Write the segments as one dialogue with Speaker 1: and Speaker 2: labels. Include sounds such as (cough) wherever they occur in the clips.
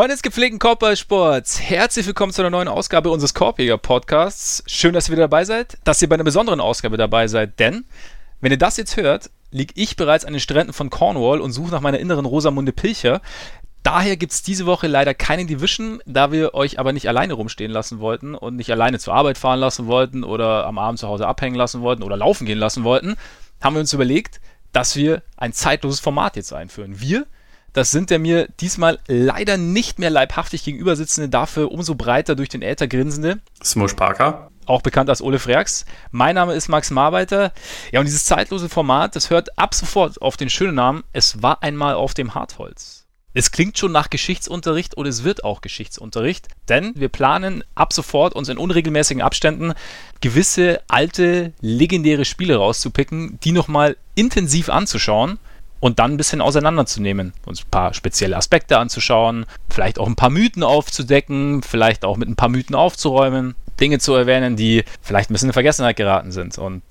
Speaker 1: Freunde des gepflegten Korbballsports, herzlich willkommen zu einer neuen Ausgabe unseres Korbjäger Podcasts. Schön, dass ihr wieder dabei seid, dass ihr bei einer besonderen Ausgabe dabei seid, denn wenn ihr das jetzt hört, liege ich bereits an den Stränden von Cornwall und suche nach meiner inneren Rosamunde Pilcher. Daher gibt es diese Woche leider keine Division, da wir euch aber nicht alleine rumstehen lassen wollten und nicht alleine zur Arbeit fahren lassen wollten oder am Abend zu Hause abhängen lassen wollten oder laufen gehen lassen wollten, haben wir uns überlegt, dass wir ein zeitloses Format jetzt einführen. Wir, das sind der mir diesmal leider nicht mehr leibhaftig gegenüber sitzende, dafür umso breiter durch den Äther grinsende.
Speaker 2: Smush Parker.
Speaker 1: Auch bekannt als Ole Freaks. Mein Name ist Max Marbeiter. Ja, und dieses zeitlose Format, das hört ab sofort auf den schönen Namen Es war einmal auf dem Hartholz. Es klingt schon nach Geschichtsunterricht und es wird auch Geschichtsunterricht, denn wir planen ab sofort uns in unregelmäßigen Abständen gewisse alte, legendäre Spiele rauszupicken, die nochmal intensiv anzuschauen und dann ein bisschen auseinanderzunehmen, uns ein paar spezielle Aspekte anzuschauen, vielleicht auch ein paar Mythen aufzudecken, vielleicht auch mit ein paar Mythen aufzuräumen, Dinge zu erwähnen, die vielleicht ein bisschen in Vergessenheit geraten sind. Und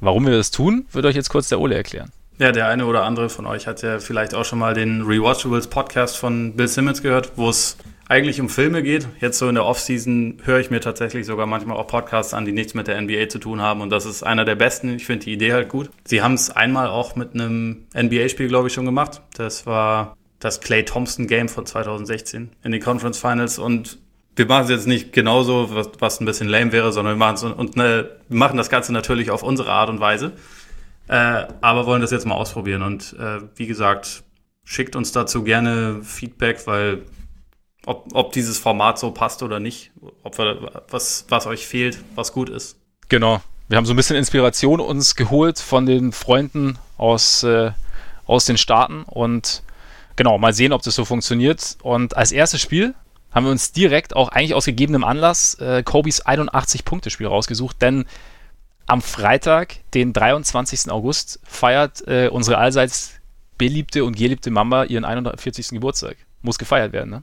Speaker 1: warum wir das tun, wird euch jetzt kurz der Ole erklären.
Speaker 2: Ja, der eine oder andere von euch hat ja vielleicht auch schon mal den Rewatchables Podcast von Bill Simmons gehört, wo es eigentlich um Filme geht. Jetzt so in der Offseason höre ich mir tatsächlich sogar manchmal auch Podcasts an, die nichts mit der NBA zu tun haben. Und das ist einer der besten. Ich finde die Idee halt gut. Sie haben es einmal auch mit einem NBA-Spiel, glaube ich, schon gemacht. Das war das Clay Thompson Game von 2016 in den Conference Finals. Und wir machen es jetzt nicht genauso, was, was ein bisschen lame wäre, sondern wir machen es und ne, wir machen das Ganze natürlich auf unsere Art und Weise. Äh, aber wollen das jetzt mal ausprobieren. Und äh, wie gesagt, schickt uns dazu gerne Feedback, weil ob, ob dieses Format so passt oder nicht, ob wir, was, was euch fehlt, was gut ist.
Speaker 1: Genau. Wir haben so ein bisschen Inspiration uns geholt von den Freunden aus, äh, aus den Staaten und genau, mal sehen, ob das so funktioniert. Und als erstes Spiel haben wir uns direkt auch eigentlich aus gegebenem Anlass äh, Kobis 81-Punkte-Spiel rausgesucht, denn am Freitag, den 23. August, feiert äh, unsere allseits beliebte und geliebte Mamba ihren 41. Geburtstag. Muss gefeiert werden, ne?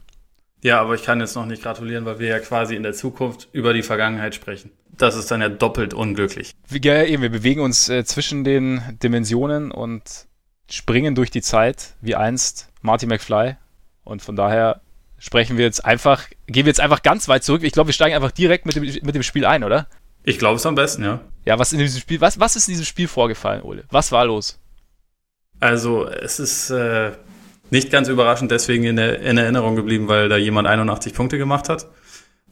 Speaker 2: Ja, aber ich kann jetzt noch nicht gratulieren, weil wir ja quasi in der Zukunft über die Vergangenheit sprechen. Das ist dann ja doppelt unglücklich.
Speaker 1: Ja, eben, wir bewegen uns äh, zwischen den Dimensionen und springen durch die Zeit, wie einst Marty McFly. Und von daher sprechen wir jetzt einfach, gehen wir jetzt einfach ganz weit zurück. Ich glaube, wir steigen einfach direkt mit dem, mit dem Spiel ein, oder?
Speaker 2: Ich glaube es am besten, ja.
Speaker 1: Ja, was in diesem Spiel, was, was ist in diesem Spiel vorgefallen, Ole? Was war los?
Speaker 2: Also, es ist äh, nicht ganz überraschend deswegen in, der, in Erinnerung geblieben, weil da jemand 81 Punkte gemacht hat.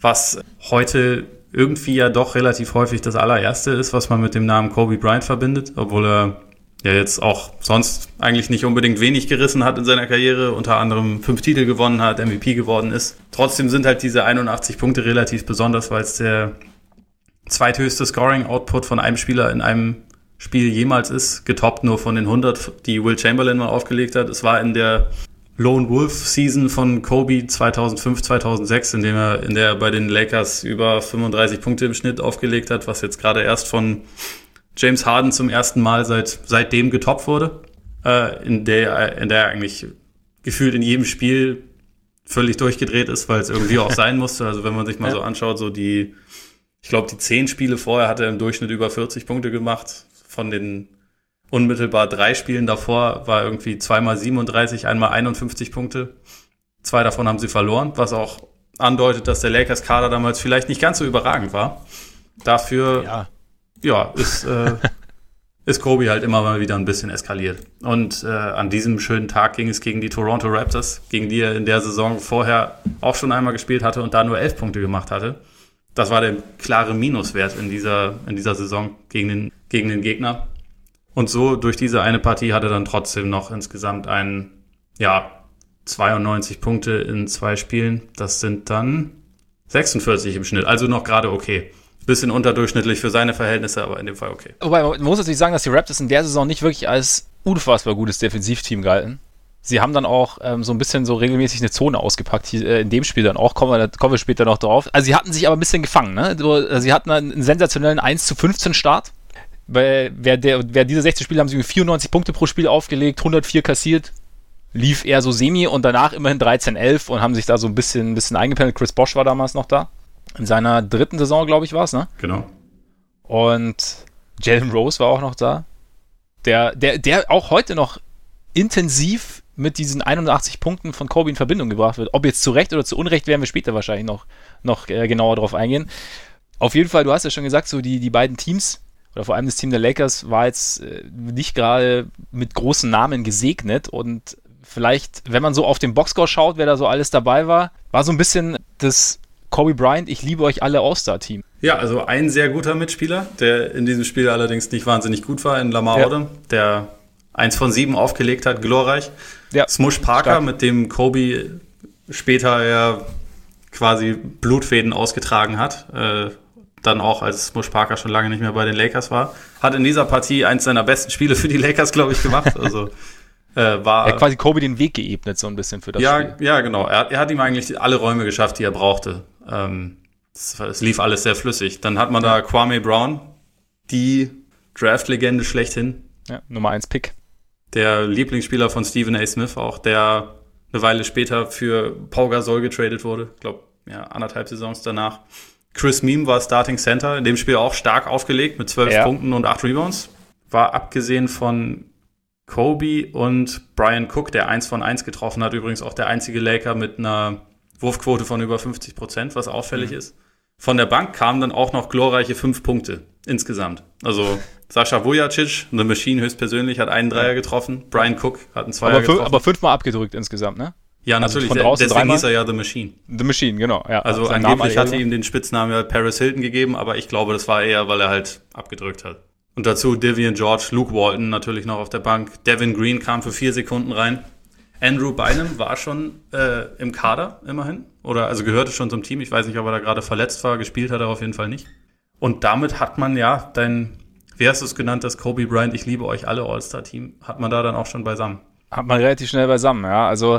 Speaker 2: Was heute irgendwie ja doch relativ häufig das allererste ist, was man mit dem Namen Kobe Bryant verbindet, obwohl er ja jetzt auch sonst eigentlich nicht unbedingt wenig gerissen hat in seiner Karriere, unter anderem fünf Titel gewonnen hat, MVP geworden ist. Trotzdem sind halt diese 81 Punkte relativ besonders, weil es der zweithöchste Scoring-Output von einem Spieler in einem Spiel jemals ist, getoppt nur von den 100, die Will Chamberlain mal aufgelegt hat. Es war in der Lone Wolf Season von Kobe 2005, 2006, in dem er, in der er bei den Lakers über 35 Punkte im Schnitt aufgelegt hat, was jetzt gerade erst von James Harden zum ersten Mal seit, seitdem getoppt wurde, äh, in der, in der er eigentlich gefühlt in jedem Spiel völlig durchgedreht ist, weil es irgendwie auch (laughs) sein musste. Also wenn man sich mal ja. so anschaut, so die, ich glaube, die zehn Spiele vorher hat er im Durchschnitt über 40 Punkte gemacht von den unmittelbar drei Spielen davor war irgendwie zweimal 37, einmal 51 Punkte. Zwei davon haben sie verloren, was auch andeutet, dass der Lakers-Kader damals vielleicht nicht ganz so überragend war. Dafür, ja, ja ist, äh, (laughs) ist Kobe halt immer mal wieder ein bisschen eskaliert. Und äh, an diesem schönen Tag ging es gegen die Toronto Raptors, gegen die er in der Saison vorher auch schon einmal gespielt hatte und da nur elf Punkte gemacht hatte. Das war der klare Minuswert in dieser, in dieser Saison gegen den gegen den Gegner. Und so durch diese eine Partie hat er dann trotzdem noch insgesamt einen, ja, 92 Punkte in zwei Spielen. Das sind dann 46 im Schnitt. Also noch gerade okay. Bisschen unterdurchschnittlich für seine Verhältnisse, aber in dem Fall okay.
Speaker 1: Wobei, man muss natürlich sagen, dass die Raptors in der Saison nicht wirklich als unfassbar gutes Defensivteam galten. Sie haben dann auch ähm, so ein bisschen so regelmäßig eine Zone ausgepackt, hier, äh, in dem Spiel dann auch, kommen wir, kommen wir später noch drauf. Also sie hatten sich aber ein bisschen gefangen, ne? Äh, sie hatten einen sensationellen 1 zu 15 Start weil wer, der, wer diese 60 Spiele haben sie 94 Punkte pro Spiel aufgelegt, 104 kassiert, lief eher so semi und danach immerhin 13-11 und haben sich da so ein bisschen, ein bisschen eingependelt. Chris Bosch war damals noch da. In seiner dritten Saison, glaube ich, war es, ne?
Speaker 2: Genau.
Speaker 1: Und Jalen Rose war auch noch da. Der, der, der auch heute noch intensiv mit diesen 81 Punkten von Kobe in Verbindung gebracht wird. Ob jetzt zu Recht oder zu Unrecht, werden wir später wahrscheinlich noch, noch äh, genauer drauf eingehen. Auf jeden Fall, du hast ja schon gesagt, so die, die beiden Teams, oder vor allem das Team der Lakers, war jetzt äh, nicht gerade mit großen Namen gesegnet und vielleicht, wenn man so auf den Boxscore schaut, wer da so alles dabei war, war so ein bisschen das Kobe Bryant, ich liebe euch alle All-Star-Team.
Speaker 2: Ja, also ein sehr guter Mitspieler, der in diesem Spiel allerdings nicht wahnsinnig gut war, in Lamar ja. Odom, der eins von sieben aufgelegt hat, glorreich. Ja. Smush Parker, Stark. mit dem Kobe später ja quasi Blutfäden ausgetragen hat. Äh, dann auch, als Smush Parker schon lange nicht mehr bei den Lakers war. Hat in dieser Partie eins seiner besten Spiele für die Lakers, glaube ich, gemacht. (laughs) Also
Speaker 1: äh, war. Er hat quasi Kobe den Weg geebnet, so ein bisschen für das
Speaker 2: ja, Spiel. Ja, genau. Er, er, hat ihm eigentlich alle Räume geschafft, die er brauchte. Ähm, es, es, lief alles sehr flüssig. Dann hat man da Kwame Brown, die Draft-Legende schlechthin.
Speaker 1: Ja, Nummer 1 Pick.
Speaker 2: Der Lieblingsspieler von Stephen A. Smith auch, der eine Weile später für Pau Gasol getradet wurde. Ich glaube, ja, anderthalb Saisons danach. Chris Meme war Starting Center, in dem Spiel auch stark aufgelegt mit zwölf ja. Punkten und acht Rebounds. War abgesehen von Kobe und Brian Cook, der eins von eins getroffen hat, übrigens auch der einzige Laker mit einer Wurfquote von über 50 Prozent, was auffällig mhm. ist. Von der Bank kamen dann auch noch glorreiche fünf Punkte insgesamt. Also Sascha Vujacic, The Machine höchstpersönlich, hat einen Dreier getroffen. Brian Cook hat einen Zweier
Speaker 1: aber
Speaker 2: getroffen.
Speaker 1: Aber fünfmal abgedrückt insgesamt, ne?
Speaker 2: Ja, also natürlich. Also deswegen dreimal. hieß er ja The Machine.
Speaker 1: The Machine, genau. Ja,
Speaker 2: also angeblich hatte ihm den Spitznamen ja Paris Hilton gegeben, aber ich glaube, das war eher, weil er halt abgedrückt hat. Und dazu Devian George, Luke Walton natürlich noch auf der Bank. Devin Green kam für vier Sekunden rein. Andrew Bynum war schon äh, im Kader immerhin. Oder also gehörte schon zum Team. Ich weiß nicht, ob er da gerade verletzt war. Gespielt hat er auf jeden Fall nicht. Und damit hat man ja dein, wie hast du es genannt, das Kobe Bryant, ich liebe euch alle All-Star-Team, hat man da dann auch schon beisammen.
Speaker 1: Hat man relativ schnell beisammen, ja. Also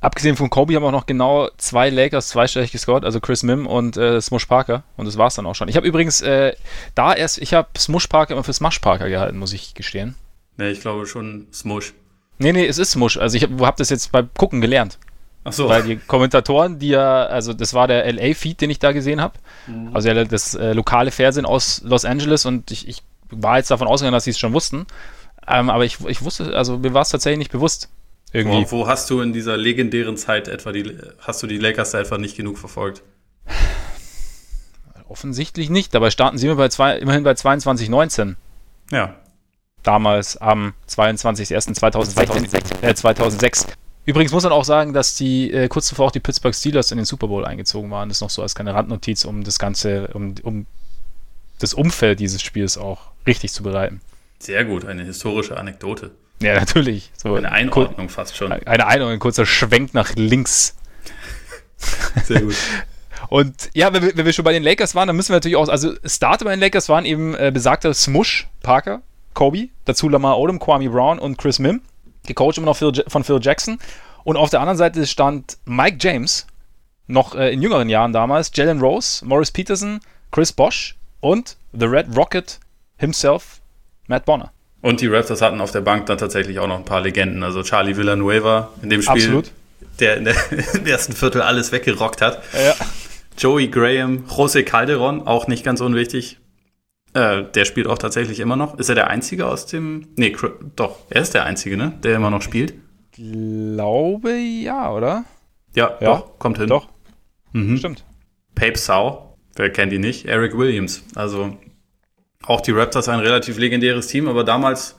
Speaker 1: abgesehen von Kobe haben auch noch genau zwei Lakers zweistellig gescored, also Chris Mim und äh, Smush Parker. Und das war's dann auch schon. Ich habe übrigens äh, da erst, ich habe Smush Parker immer für Smush Parker gehalten, muss ich gestehen.
Speaker 2: Nee, ich glaube schon Smush.
Speaker 1: Nee, nee, es ist Smush. Also ich habe hab das jetzt beim Gucken gelernt.
Speaker 2: Ach so.
Speaker 1: Weil die Kommentatoren, die ja, also das war der LA-Feed, den ich da gesehen habe. Mhm. Also das äh, lokale Fernsehen aus Los Angeles und ich, ich war jetzt davon ausgegangen, dass sie es schon wussten. Ähm, aber ich, ich wusste, also mir war es tatsächlich nicht bewusst.
Speaker 2: Irgendwie. Wo, wo, hast du in dieser legendären Zeit etwa die, hast du die Lakers da etwa nicht genug verfolgt? (sighs)
Speaker 1: Offensichtlich nicht. Dabei starten sie immer bei zwei, immerhin bei 22,19.
Speaker 2: Ja
Speaker 1: damals am 22.01.2006. Äh, 2006. Übrigens muss man auch sagen, dass die äh, kurz zuvor auch die Pittsburgh Steelers in den Super Bowl eingezogen waren. Das ist noch so als kleine Randnotiz, um das Ganze, um, um das Umfeld dieses Spiels auch richtig zu bereiten.
Speaker 2: Sehr gut, eine historische Anekdote.
Speaker 1: Ja, natürlich.
Speaker 2: So eine Einordnung fast schon.
Speaker 1: Eine Einordnung, ein kurzer Schwenk nach links. (laughs)
Speaker 2: Sehr gut.
Speaker 1: Und ja, wenn wir, wenn wir, schon bei den Lakers waren, dann müssen wir natürlich auch, also Starter bei den Lakers waren eben äh, besagter Smush Parker, Kobe, dazu Lamar Odom, Kwame Brown und Chris Mim, gecoacht immer noch Phil, von Phil Jackson. Und auf der anderen Seite stand Mike James, noch äh, in jüngeren Jahren damals, Jalen Rose, Morris Peterson, Chris Bosch und The Red Rocket himself, Matt Bonner.
Speaker 2: Und die Raptors hatten auf der Bank dann tatsächlich auch noch ein paar Legenden. Also Charlie Villanueva in dem Spiel, Absolut. der in der, (laughs) im ersten Viertel alles weggerockt hat.
Speaker 1: Ja.
Speaker 2: Joey Graham, Jose Calderon, auch nicht ganz unwichtig. Äh, der spielt auch tatsächlich immer noch. Ist er der Einzige aus dem. Nee, doch, er ist der Einzige, ne? Der immer noch spielt.
Speaker 1: Glaube ja, oder?
Speaker 2: Ja, ja doch, kommt hin.
Speaker 1: Doch. Mhm. Stimmt.
Speaker 2: Pape Sau, wer kennt ihn nicht? Eric Williams. Also auch die Raptors ein relativ legendäres Team, aber damals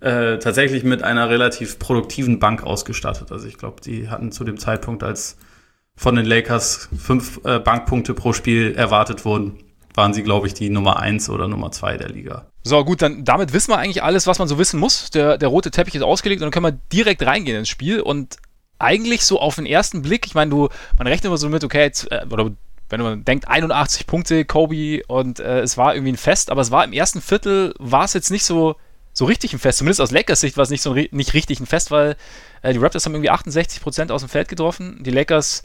Speaker 2: äh, tatsächlich mit einer relativ produktiven Bank ausgestattet. Also ich glaube, die hatten zu dem Zeitpunkt, als von den Lakers fünf äh, Bankpunkte pro Spiel erwartet wurden, waren sie, glaube ich, die Nummer 1 oder Nummer 2 der Liga.
Speaker 1: So, gut, dann damit wissen wir eigentlich alles, was man so wissen muss. Der, der rote Teppich ist ausgelegt und dann können wir direkt reingehen ins Spiel und eigentlich so auf den ersten Blick, ich meine, du, man rechnet immer so mit, okay, jetzt, äh, oder wenn man denkt, 81 Punkte, Kobe und äh, es war irgendwie ein Fest, aber es war im ersten Viertel, war es jetzt nicht so, so richtig ein Fest. Zumindest aus Lakers Sicht war es nicht so nicht richtig ein Fest, weil äh, die Raptors haben irgendwie 68 Prozent aus dem Feld getroffen. Die Lakers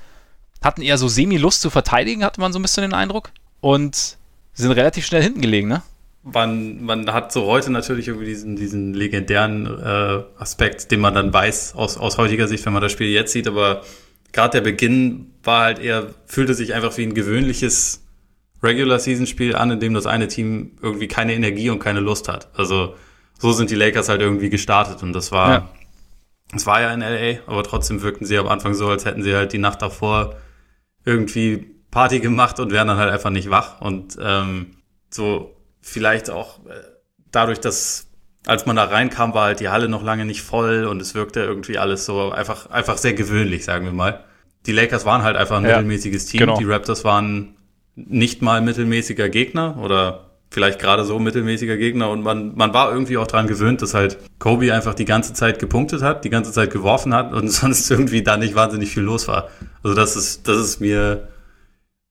Speaker 1: hatten eher so semi-Lust zu verteidigen, hatte man so ein bisschen den Eindruck. Und sind relativ schnell hinten gelegen, ne?
Speaker 2: Man, man hat so heute natürlich irgendwie diesen, diesen legendären äh, Aspekt, den man dann weiß aus, aus heutiger Sicht, wenn man das Spiel jetzt sieht, aber gerade der Beginn war halt eher, fühlte sich einfach wie ein gewöhnliches Regular-Season-Spiel an, in dem das eine Team irgendwie keine Energie und keine Lust hat. Also so sind die Lakers halt irgendwie gestartet und das war, ja. Es war ja in LA, aber trotzdem wirkten sie am Anfang so, als hätten sie halt die Nacht davor irgendwie Party gemacht und wären dann halt einfach nicht wach. Und ähm, so vielleicht auch äh, dadurch, dass als man da reinkam, war halt die Halle noch lange nicht voll und es wirkte irgendwie alles so einfach, einfach sehr gewöhnlich, sagen wir mal. Die Lakers waren halt einfach ein ja, mittelmäßiges Team. Genau. Die Raptors waren nicht mal mittelmäßiger Gegner oder vielleicht gerade so mittelmäßiger Gegner und man, man war irgendwie auch dran gewöhnt, dass halt Kobe einfach die ganze Zeit gepunktet hat, die ganze Zeit geworfen hat und (laughs) sonst irgendwie da nicht wahnsinnig viel los war. Also das ist, das ist mir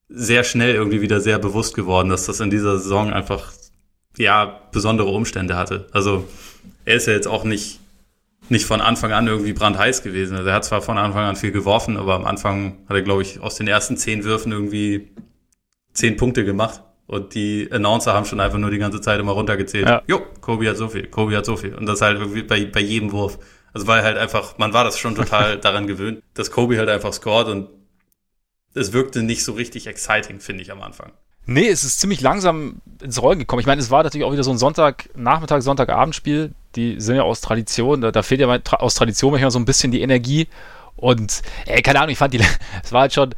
Speaker 2: sehr schnell irgendwie wieder sehr bewusst geworden, dass das in dieser Saison einfach, ja, besondere Umstände hatte. Also er ist ja jetzt auch nicht, nicht von Anfang an irgendwie brandheiß gewesen. Also er hat zwar von Anfang an viel geworfen, aber am Anfang hat er, glaube ich, aus den ersten zehn Würfen irgendwie zehn Punkte gemacht. Und die Announcer haben schon einfach nur die ganze Zeit immer runtergezählt. Ja. Jo, Kobe hat so viel, Kobe hat so viel. Und das halt irgendwie bei, bei jedem Wurf. Also weil halt einfach, man war das schon total (laughs) daran gewöhnt, dass Kobe halt einfach scored und es wirkte nicht so richtig exciting, finde ich am Anfang.
Speaker 1: Nee, es ist ziemlich langsam ins Rollen gekommen. Ich meine, es war natürlich auch wieder so ein Sonntagnachmittag, Sonntagabendspiel. Die sind ja aus Tradition, da, da fehlt ja aus Tradition manchmal so ein bisschen die Energie. Und, ey, keine Ahnung, ich fand die, (laughs) es war halt schon,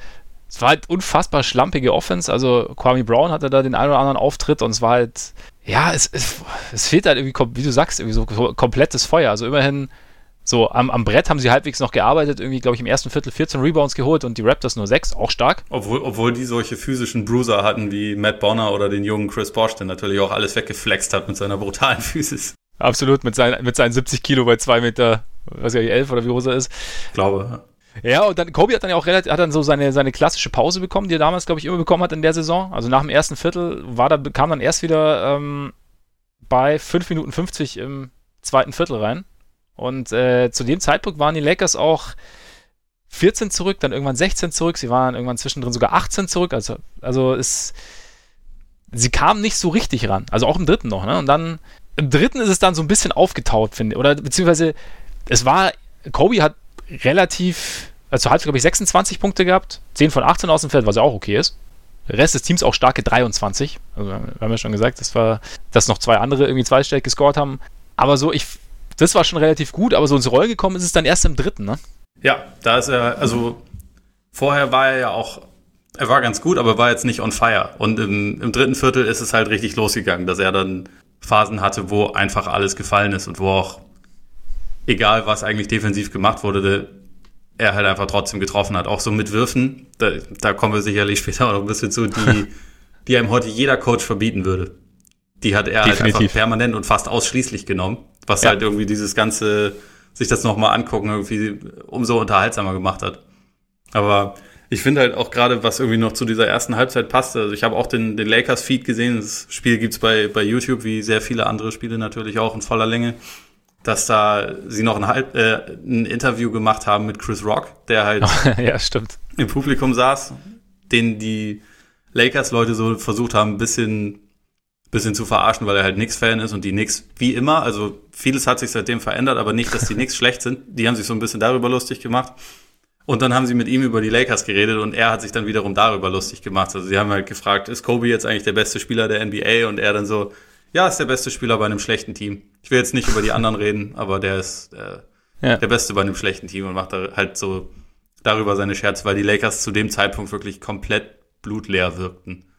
Speaker 1: es war halt unfassbar schlampige Offense. Also Kwame Brown hatte da den einen oder anderen Auftritt und es war halt, ja, es, es, es fehlt halt irgendwie, wie du sagst, irgendwie so komplettes Feuer. Also immerhin so am, am Brett haben sie halbwegs noch gearbeitet, irgendwie, glaube ich, im ersten Viertel 14 Rebounds geholt und die Raptors nur 6, auch stark.
Speaker 2: Obwohl, obwohl die solche physischen Bruiser hatten wie Matt Bonner oder den jungen Chris Bosch, der natürlich auch alles weggeflext hat mit seiner brutalen Physis.
Speaker 1: Absolut, mit, sein, mit seinen 70 Kilo bei 2 Meter, was ja 11 oder wie groß er ist.
Speaker 2: Ich glaube,
Speaker 1: ja, und dann Kobe hat dann ja auch relativ, hat dann so seine, seine klassische Pause bekommen, die er damals, glaube ich, immer bekommen hat in der Saison. Also nach dem ersten Viertel war da, kam dann erst wieder ähm, bei 5 Minuten 50 im zweiten Viertel rein. Und äh, zu dem Zeitpunkt waren die Lakers auch 14 zurück, dann irgendwann 16 zurück. Sie waren irgendwann zwischendrin sogar 18 zurück. Also, also es, sie kamen nicht so richtig ran. Also auch im dritten noch. Ne? Und dann im dritten ist es dann so ein bisschen aufgetaut, finde ich. Oder beziehungsweise es war, Kobe hat relativ, also hat, glaube ich, 26 Punkte gehabt, 10 von 18 aus dem Feld, was ja auch okay ist. Der Rest des Teams auch starke 23. Also, wir haben ja schon gesagt, das war, dass noch zwei andere irgendwie zweistellig gescored haben. Aber so, ich, das war schon relativ gut, aber so ins Rollen gekommen ist es dann erst im dritten, ne?
Speaker 2: Ja, da ist er, also vorher war er ja auch, er war ganz gut, aber war jetzt nicht on fire. Und im, im dritten Viertel ist es halt richtig losgegangen, dass er dann Phasen hatte, wo einfach alles gefallen ist und wo auch egal was eigentlich defensiv gemacht wurde, er halt einfach trotzdem getroffen hat. Auch so mit Würfen, da, da kommen wir sicherlich (laughs) später auch noch ein bisschen zu, die, die einem heute jeder Coach verbieten würde. Die hat er Definitiv. halt einfach permanent und fast ausschließlich genommen, was ja. halt irgendwie dieses ganze, sich das nochmal angucken, irgendwie umso unterhaltsamer gemacht hat. Aber ich finde halt auch gerade, was irgendwie noch zu dieser ersten Halbzeit passt, also ich habe auch den, den Lakers-Feed gesehen, das Spiel gibt's bei, bei YouTube, wie sehr viele andere Spiele natürlich auch in voller Länge dass da sie noch ein, halb, äh, ein Interview gemacht haben mit Chris Rock, der halt (laughs)
Speaker 1: ja, stimmt.
Speaker 2: im Publikum saß, den die Lakers-Leute so versucht haben, ein bisschen, bisschen zu verarschen, weil er halt Knicks-Fan ist und die Knicks, wie immer, also vieles hat sich seitdem verändert, aber nicht, dass die Knicks schlecht sind. Die haben sich so ein bisschen darüber lustig gemacht. Und dann haben sie mit ihm über die Lakers geredet und er hat sich dann wiederum darüber lustig gemacht. Also sie haben halt gefragt, ist Kobe jetzt eigentlich der beste Spieler der NBA? Und er dann so, ja, ist der beste Spieler bei einem schlechten Team. Ich will jetzt nicht über die anderen reden, aber der ist äh, ja. der Beste bei einem schlechten Team und macht da halt so darüber seine Scherze, weil die Lakers zu dem Zeitpunkt wirklich komplett blutleer wirkten.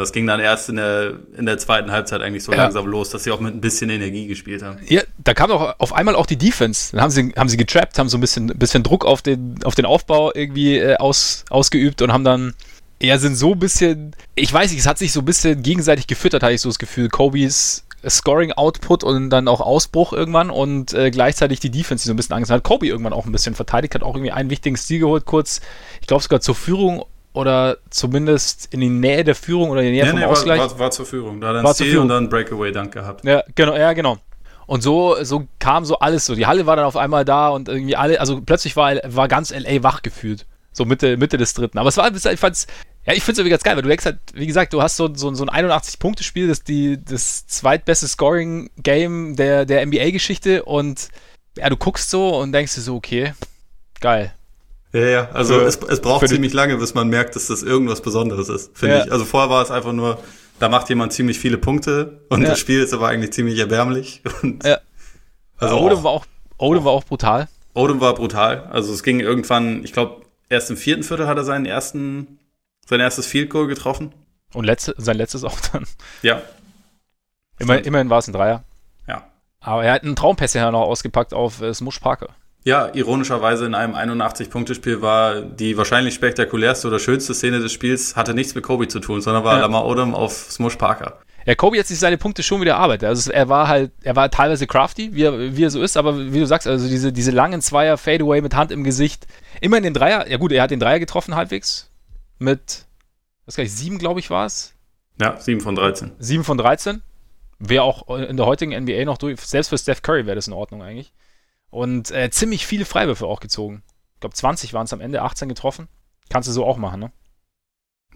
Speaker 2: Das ging dann erst in der, in der zweiten Halbzeit eigentlich so ja. langsam los, dass sie auch mit ein bisschen Energie gespielt haben.
Speaker 1: Ja, da kam auch auf einmal auch die Defense. Dann haben sie, haben sie getrappt, haben so ein bisschen, bisschen Druck auf den, auf den Aufbau irgendwie äh, aus, ausgeübt und haben dann ja, sind so ein bisschen, ich weiß nicht, es hat sich so ein bisschen gegenseitig gefüttert, hatte ich so das Gefühl. Kobe's Scoring-Output und dann auch Ausbruch irgendwann und äh, gleichzeitig die Defense, die so ein bisschen Angst hat. Kobe irgendwann auch ein bisschen verteidigt, hat auch irgendwie einen wichtigen Stil geholt, kurz, ich glaube sogar zur Führung oder zumindest in die Nähe der Führung oder in die Nähe nee, vom nee, Ausgleich.
Speaker 2: War, war, war, zur Führung, da hat er einen Stil und dann Breakaway-Dank gehabt.
Speaker 1: Ja, genau, ja, genau. Und so, so kam so alles so. Die Halle war dann auf einmal da und irgendwie alle, also plötzlich war, war ganz LA wach gefühlt. So Mitte, Mitte des dritten. Aber es war, ich fand's, ja, ich finde es irgendwie ganz geil, weil du denkst halt, wie gesagt, du hast so, so, so ein 81-Punkte-Spiel, das die, das zweitbeste Scoring-Game der, der NBA-Geschichte und ja, du guckst so und denkst dir so, okay, geil.
Speaker 2: Ja, ja, also für, es, es braucht ziemlich lange, bis man merkt, dass das irgendwas Besonderes ist, finde ja. ich. Also vorher war es einfach nur, da macht jemand ziemlich viele Punkte und ja. das Spiel ist aber eigentlich ziemlich erbärmlich. (laughs) Und
Speaker 1: ja. Also Odom war auch, Odom war auch brutal.
Speaker 2: Odom war brutal. Also es ging irgendwann, ich glaube, erst im vierten Viertel hat er seinen ersten, sein erstes Field Goal getroffen.
Speaker 1: Und letzte, sein letztes auch dann.
Speaker 2: Ja.
Speaker 1: Immer, immerhin war es ein Dreier.
Speaker 2: Ja.
Speaker 1: Aber er hat einen Traumpässe ja noch ausgepackt auf äh, Smush Parker.
Speaker 2: Ja, ironischerweise in einem 81-Punkte-Spiel war die wahrscheinlich spektakulärste oder schönste Szene des Spiels, hatte nichts mit Kobe zu tun, sondern war ja. Lamar Odom auf Smush Parker.
Speaker 1: Ja, Kobe hat sich seine Punkte schon wieder erarbeitet. Also er war halt, er war teilweise crafty, wie er, wie er so ist, aber wie du sagst, also diese, diese langen Zweier, Fadeaway mit Hand im Gesicht, immer in den Dreier, ja gut, er hat den Dreier getroffen halbwegs mit, was kann ich, sieben, glaube ich, war es.
Speaker 2: Ja, sieben von 13.
Speaker 1: Sieben von 13. Wäre auch in der heutigen NBA noch durch, selbst für Steph Curry wäre das in Ordnung eigentlich. Und äh, ziemlich viele Freiwürfe auch gezogen. Ich glaube, 20 waren es am Ende, 18 getroffen. Kannst du so auch machen, ne?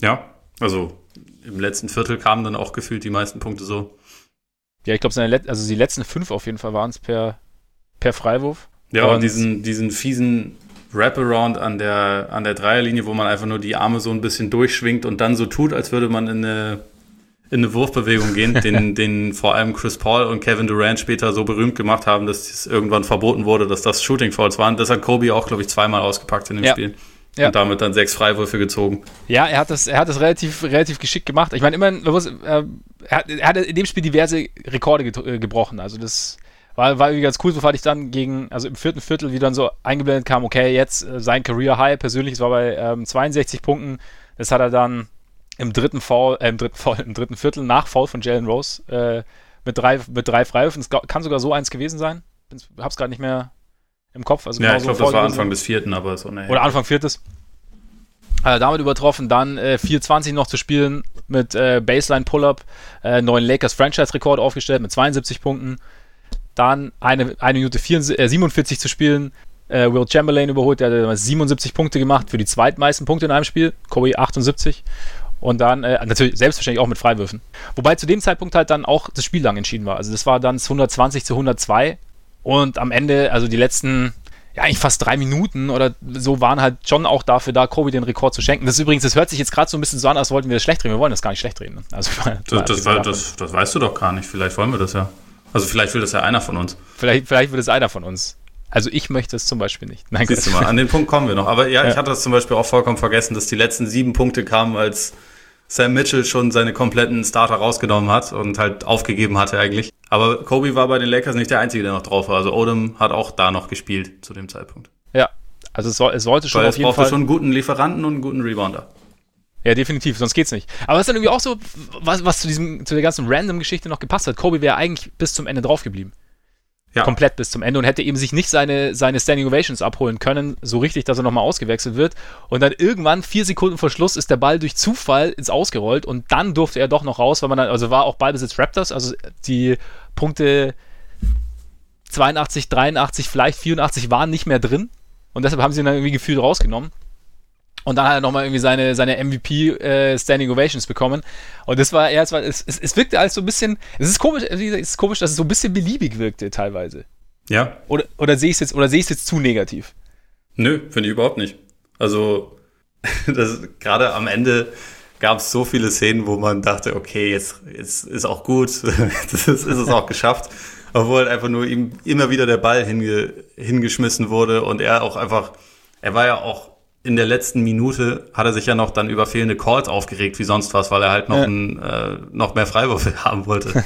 Speaker 2: Ja, also im letzten Viertel kamen dann auch gefühlt die meisten Punkte so.
Speaker 1: Ja, ich glaube, also die letzten fünf auf jeden Fall waren es per, per Freiwurf.
Speaker 2: Ja, und, und diesen, diesen fiesen Wraparound an der, an der Dreierlinie, wo man einfach nur die Arme so ein bisschen durchschwingt und dann so tut, als würde man in eine in eine Wurfbewegung gehen, (laughs) den, den vor allem Chris Paul und Kevin Durant später so berühmt gemacht haben, dass es irgendwann verboten wurde, dass das Shooting Fouls waren. Das hat Kobe auch, glaube ich, zweimal ausgepackt in dem ja. Spiel. Ja. Und damit dann sechs Freiwürfe gezogen.
Speaker 1: Ja, er hat das, er hat das relativ, relativ geschickt gemacht. Ich meine, immerhin, äh, er, hat, er hat in dem Spiel diverse Rekorde ge äh, gebrochen. Also das war, war irgendwie ganz cool, so fand ich dann gegen, also im vierten Viertel, wie dann so eingeblendet kam, okay, jetzt äh, sein Career High persönlich, das war bei ähm, 62 Punkten. Das hat er dann im dritten Foul, äh, im dritten Foul, (laughs) im dritten Viertel nach Foul von Jalen Rose äh, mit drei, mit drei Freiwürfen. Es kann sogar so eins gewesen sein. Ich hab's gerade nicht mehr im Kopf.
Speaker 2: Also ja, genau ich glaube, das war Anfang des vierten, aber so
Speaker 1: ne. Oder Anfang viertes. Äh, damit übertroffen, dann äh, 4,20 noch zu spielen mit äh, Baseline Pull-Up, äh, neuen Lakers Franchise-Rekord aufgestellt mit 72 Punkten. Dann eine, eine Minute 44, äh, 47 zu spielen. Äh, Will Chamberlain überholt, der hat 77 Punkte gemacht für die zweitmeisten Punkte in einem Spiel. Kobe 78. Und dann äh, natürlich selbstverständlich auch mit Freiwürfen. Wobei zu dem Zeitpunkt halt dann auch das Spiel lang entschieden war. Also das war dann 120 zu 102. Und am Ende, also die letzten, ja, eigentlich fast drei Minuten oder so waren halt schon auch dafür da, Kobe den Rekord zu schenken. Das ist übrigens, das hört sich jetzt gerade so ein bisschen so an, als wollten wir das schlecht reden. Wir wollen das gar nicht schlecht reden. Also, (laughs)
Speaker 2: das, das, war, das, das weißt du doch gar nicht. Vielleicht wollen wir das ja. Also vielleicht will das ja einer von uns.
Speaker 1: Vielleicht, vielleicht will das einer von uns. Also ich möchte es zum Beispiel nicht.
Speaker 2: Nein, Siehst du mal, an den Punkt kommen wir noch. Aber ja, (laughs) ja, ich hatte das zum Beispiel auch vollkommen vergessen, dass die letzten sieben Punkte kamen, als Sam Mitchell schon seine kompletten Starter rausgenommen hat und halt aufgegeben hatte eigentlich. Aber Kobe war bei den Lakers nicht der Einzige, der noch drauf war. Also Odom hat auch da noch gespielt zu dem Zeitpunkt.
Speaker 1: Ja, also es, es sollte schon Weil
Speaker 2: auf jeden Fall... schon einen guten Lieferanten und einen guten Rebounder.
Speaker 1: Ja, definitiv, sonst geht's nicht. Aber was ist dann irgendwie auch so, was, was zu diesem, zu der ganzen Random-Geschichte noch gepasst hat. Kobe wäre eigentlich bis zum Ende drauf geblieben. Ja. Komplett bis zum Ende und hätte eben sich nicht seine, seine Standing Ovations abholen können, so richtig, dass er nochmal ausgewechselt wird. Und dann irgendwann, vier Sekunden vor Schluss, ist der Ball durch Zufall ins Ausgerollt und dann durfte er doch noch raus, weil man dann, also war auch Ballbesitz Raptors, also die Punkte 82, 83, vielleicht 84 waren nicht mehr drin. Und deshalb haben sie ihn dann irgendwie gefühlt rausgenommen. Und dann hat er nochmal irgendwie seine, seine MVP äh, Standing Ovations bekommen. Und das war, ja, es, war, es, es, es wirkte alles so ein bisschen, es ist komisch, es ist komisch, dass es so ein bisschen beliebig wirkte teilweise.
Speaker 2: Ja.
Speaker 1: Oder, oder sehe ich es jetzt, oder sehe ich es jetzt zu negativ?
Speaker 2: Nö, finde ich überhaupt nicht. Also, (laughs) gerade am Ende gab es so viele Szenen, wo man dachte, okay, jetzt, jetzt ist auch gut, (laughs) das ist, ist es auch geschafft. Obwohl halt einfach nur ihm immer wieder der Ball hinge, hingeschmissen wurde und er auch einfach, er war ja auch in der letzten Minute hat er sich ja noch dann über fehlende Calls aufgeregt wie sonst was, weil er halt noch, ja. ein, äh, noch mehr Freiwürfe (laughs) haben wollte.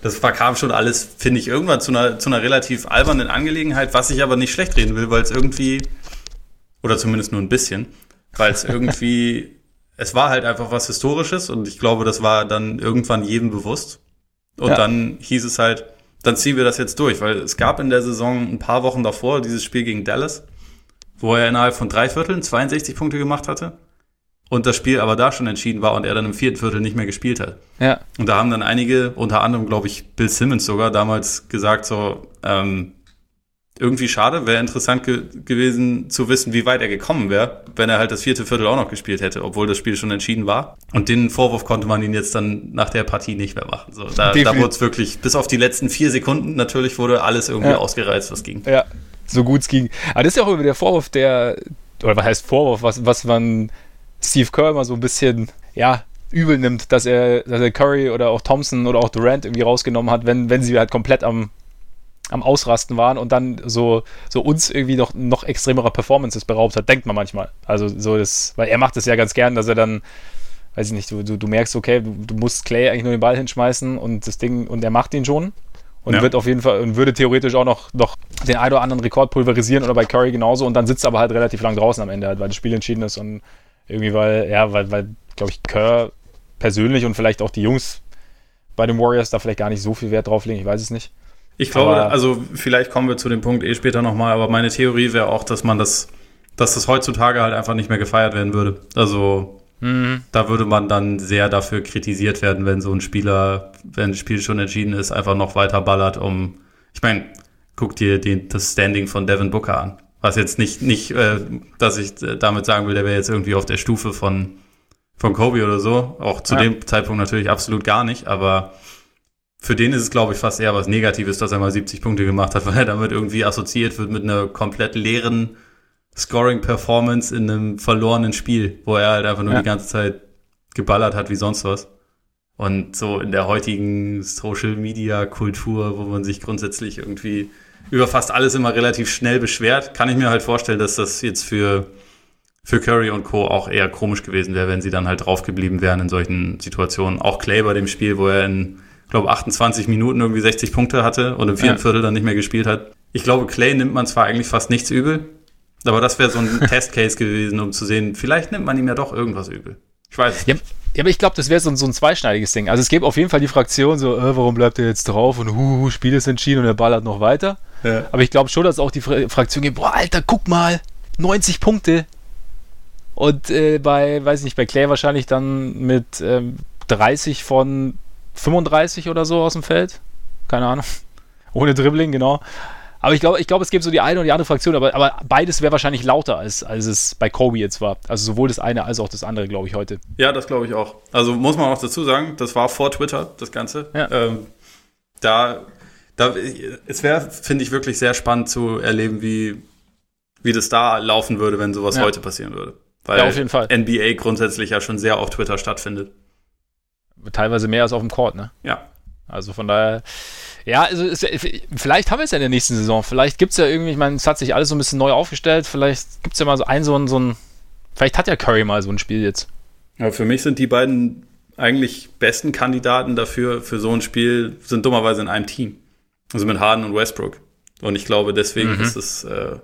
Speaker 2: Das verkam schon alles, finde ich, irgendwann zu einer, zu einer relativ albernen Angelegenheit, was ich aber nicht schlecht reden will, weil es irgendwie, oder zumindest nur ein bisschen, weil es (laughs) irgendwie, es war halt einfach was Historisches und ich glaube, das war dann irgendwann jedem bewusst. Und ja. dann hieß es halt, dann ziehen wir das jetzt durch, weil es gab in der Saison ein paar Wochen davor dieses Spiel gegen Dallas wo er innerhalb von drei Vierteln 62 Punkte gemacht hatte und das Spiel aber da schon entschieden war und er dann im vierten Viertel nicht mehr gespielt hat.
Speaker 1: Ja.
Speaker 2: Und da haben dann einige, unter anderem glaube ich Bill Simmons sogar, damals gesagt so, ähm, irgendwie schade, wäre interessant ge gewesen zu wissen, wie weit er gekommen wäre, wenn er halt das vierte Viertel auch noch gespielt hätte, obwohl das Spiel schon entschieden war. Und den Vorwurf konnte man ihn jetzt dann nach der Partie nicht mehr machen. So, da, da wurde es wirklich, bis auf die letzten vier Sekunden natürlich wurde alles irgendwie ja. ausgereizt, was ging.
Speaker 1: Ja, so gut es ging. Aber das ist ja auch immer der Vorwurf, der, oder was heißt Vorwurf, was, was man Steve Kerr immer so ein bisschen, ja, übel nimmt, dass er, dass er Curry oder auch Thompson oder auch Durant irgendwie rausgenommen hat, wenn, wenn sie halt komplett am, am Ausrasten waren und dann so, so uns irgendwie noch, noch extremerer Performances beraubt hat, denkt man manchmal. Also so das, weil er macht das ja ganz gern, dass er dann, weiß ich nicht, du, du, du merkst, okay, du, du musst Clay eigentlich nur den Ball hinschmeißen und das Ding, und er macht ihn schon. Und ja. wird auf jeden Fall und würde theoretisch auch noch, noch den einen oder anderen Rekord pulverisieren oder bei Curry genauso und dann sitzt er aber halt relativ lang draußen am Ende halt, weil das Spiel entschieden ist und irgendwie, weil, ja, weil, weil, glaube ich, Kerr persönlich und vielleicht auch die Jungs bei den Warriors da vielleicht gar nicht so viel Wert drauf legen, ich weiß es nicht.
Speaker 2: Ich glaube, aber, also vielleicht kommen wir zu dem Punkt eh später nochmal, aber meine Theorie wäre auch, dass man das, dass das heutzutage halt einfach nicht mehr gefeiert werden würde. Also mhm. da würde man dann sehr dafür kritisiert werden, wenn so ein Spieler, wenn das Spiel schon entschieden ist, einfach noch weiter ballert, um. Ich meine, guck dir den, das Standing von Devin Booker an. Was jetzt nicht, nicht, äh, dass ich äh, damit sagen will, der wäre jetzt irgendwie auf der Stufe von, von Kobe oder so. Auch zu ja. dem Zeitpunkt natürlich absolut gar nicht, aber für den ist es, glaube ich, fast eher was Negatives, dass er mal 70 Punkte gemacht hat, (laughs) weil er damit irgendwie assoziiert wird mit einer komplett leeren Scoring-Performance in einem verlorenen Spiel, wo er halt einfach nur ja. die ganze Zeit geballert hat wie sonst was. Und so in der heutigen Social-Media-Kultur, wo man sich grundsätzlich irgendwie über fast alles immer relativ schnell beschwert, kann ich mir halt vorstellen, dass das jetzt für, für Curry und Co. auch eher komisch gewesen wäre, wenn sie dann halt draufgeblieben wären in solchen Situationen. Auch Clay bei dem Spiel, wo er in glaube 28 Minuten irgendwie 60 Punkte hatte und im vierten ja. Viertel dann nicht mehr gespielt hat. Ich glaube, Clay nimmt man zwar eigentlich fast nichts übel, aber das wäre so ein (laughs) Testcase gewesen, um zu sehen, vielleicht nimmt man ihm ja doch irgendwas übel.
Speaker 1: Ich weiß. Ja, ja aber ich glaube, das wäre so, so, ein zweischneidiges Ding. Also es gäbe auf jeden Fall die Fraktion so, äh, warum bleibt er jetzt drauf und huhu, Spiel ist entschieden und er ballert noch weiter. Ja. Aber ich glaube schon, dass auch die Fraktion gibt, boah, Alter, guck mal, 90 Punkte. Und äh, bei, weiß ich nicht, bei Clay wahrscheinlich dann mit ähm, 30 von 35 oder so aus dem Feld. Keine Ahnung. (laughs) Ohne Dribbling, genau. Aber ich glaube, ich glaube, es gibt so die eine und die andere Fraktion, aber, aber beides wäre wahrscheinlich lauter, als, als es bei Kobe jetzt war. Also sowohl das eine als auch das andere, glaube ich, heute.
Speaker 2: Ja, das glaube ich auch. Also muss man auch dazu sagen, das war vor Twitter, das Ganze. Ja. Ähm, da, da, es wäre, finde ich, wirklich sehr spannend zu erleben, wie, wie das da laufen würde, wenn sowas ja. heute passieren würde. Weil ja, auf jeden Fall. NBA grundsätzlich ja schon sehr auf Twitter stattfindet
Speaker 1: teilweise mehr als auf dem Court, ne?
Speaker 2: Ja.
Speaker 1: Also von daher, ja, also es, vielleicht haben wir es ja in der nächsten Saison. Vielleicht gibt es ja irgendwie, ich meine, es hat sich alles so ein bisschen neu aufgestellt. Vielleicht gibt es ja mal so ein, so ein, so ein, vielleicht hat ja Curry mal so ein Spiel jetzt.
Speaker 2: Ja, für mich sind die beiden eigentlich besten Kandidaten dafür, für so ein Spiel, sind dummerweise in einem Team. Also mit Harden und Westbrook. Und ich glaube, deswegen mhm. ist es äh,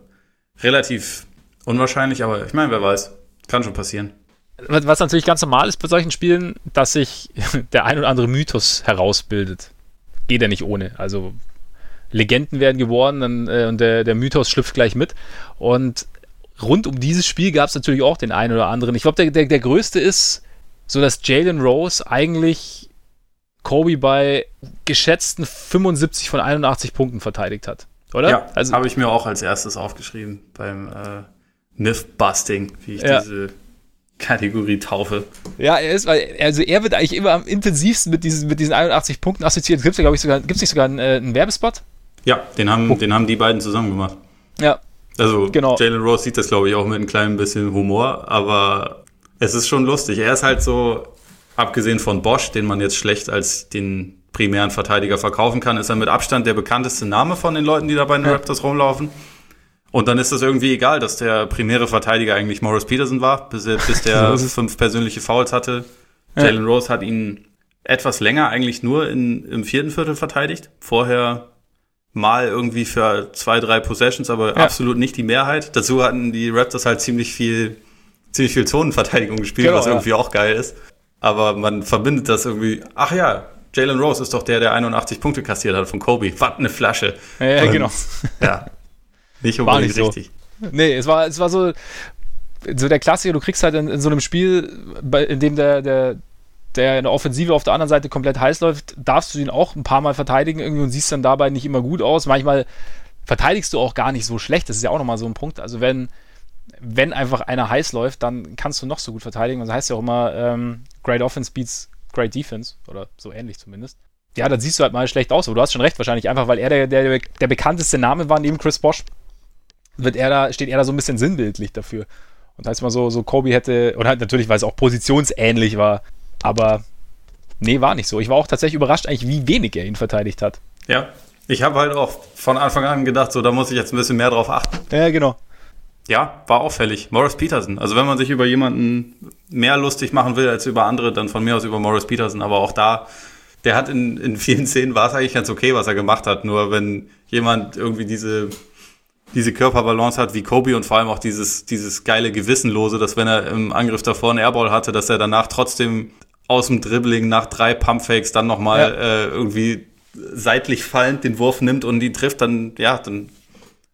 Speaker 2: relativ unwahrscheinlich, aber ich meine, wer weiß, kann schon passieren
Speaker 1: was natürlich ganz normal ist bei solchen Spielen, dass sich (laughs) der ein oder andere Mythos herausbildet. Geht ja nicht ohne. Also Legenden werden geboren dann, äh, und der, der Mythos schlüpft gleich mit. Und rund um dieses Spiel gab es natürlich auch den einen oder anderen. Ich glaube, der, der, der größte ist, so dass Jalen Rose eigentlich Kobe bei geschätzten 75 von 81 Punkten verteidigt hat. Oder?
Speaker 2: Ja, also, habe ich mir auch als erstes aufgeschrieben beim äh, Myth-Busting, wie ich ja. diese Kategorie Taufe.
Speaker 1: Ja, er ist, weil, also er wird eigentlich immer am intensivsten mit diesen, mit diesen 81 Punkten assoziiert. Gibt es ja, glaube ich, sogar, gibt es nicht sogar einen, äh, einen Werbespot?
Speaker 2: Ja, den haben, oh. den haben die beiden zusammen gemacht.
Speaker 1: Ja.
Speaker 2: Also, genau. Jalen Rose sieht das, glaube ich, auch mit einem kleinen bisschen Humor, aber es ist schon lustig. Er ist halt so, abgesehen von Bosch, den man jetzt schlecht als den primären Verteidiger verkaufen kann, ist er mit Abstand der bekannteste Name von den Leuten, die da bei den ja. Raptors rumlaufen. Und dann ist es irgendwie egal, dass der primäre Verteidiger eigentlich Morris Peterson war, bis, er, bis der (laughs) fünf persönliche Fouls hatte. Ja. Jalen Rose hat ihn etwas länger eigentlich nur in, im vierten Viertel verteidigt. Vorher mal irgendwie für zwei, drei Possessions, aber ja. absolut nicht die Mehrheit. Dazu hatten die Raptors halt ziemlich viel, ziemlich viel Zonenverteidigung gespielt, genau, was irgendwie ja. auch geil ist. Aber man verbindet das irgendwie, ach ja, Jalen Rose ist doch der, der 81 Punkte kassiert hat von Kobe. Was eine Flasche.
Speaker 1: Ja, Und, genau.
Speaker 2: Ja, (laughs) nicht unbedingt nicht so. richtig.
Speaker 1: Nee, es war, es war so, so der Klassiker, du kriegst halt in, in so einem Spiel, bei, in dem der, der, der in der Offensive auf der anderen Seite komplett heiß läuft, darfst du ihn auch ein paar Mal verteidigen irgendwie und siehst dann dabei nicht immer gut aus. Manchmal verteidigst du auch gar nicht so schlecht. Das ist ja auch nochmal so ein Punkt. Also wenn, wenn einfach einer heiß läuft, dann kannst du noch so gut verteidigen. Das heißt ja auch immer, ähm, Great Offense beats Great Defense oder so ähnlich zumindest. Ja, dann siehst du halt mal schlecht aus. Aber du hast schon recht, wahrscheinlich einfach, weil er der, der, der bekannteste Name war neben Chris Bosch wird er da, steht er da so ein bisschen sinnbildlich dafür. Und heißt mal so, so Kobe hätte, und halt natürlich, weil es auch positionsähnlich war, aber nee, war nicht so. Ich war auch tatsächlich überrascht, eigentlich, wie wenig er ihn verteidigt hat.
Speaker 2: Ja, Ich habe halt auch von Anfang an gedacht, so da muss ich jetzt ein bisschen mehr drauf achten.
Speaker 1: Ja, genau.
Speaker 2: Ja, war auffällig. Morris Peterson. Also wenn man sich über jemanden mehr lustig machen will als über andere, dann von mir aus über Morris Peterson. Aber auch da, der hat in, in vielen Szenen war es eigentlich ganz okay, was er gemacht hat. Nur wenn jemand irgendwie diese, diese Körperbalance hat wie Kobe und vor allem auch dieses, dieses geile Gewissenlose, dass wenn er im Angriff davor einen Airball hatte, dass er danach trotzdem aus dem Dribbling nach drei Pumpfakes dann nochmal ja. äh, irgendwie seitlich fallend den Wurf nimmt und ihn trifft, dann, ja, dann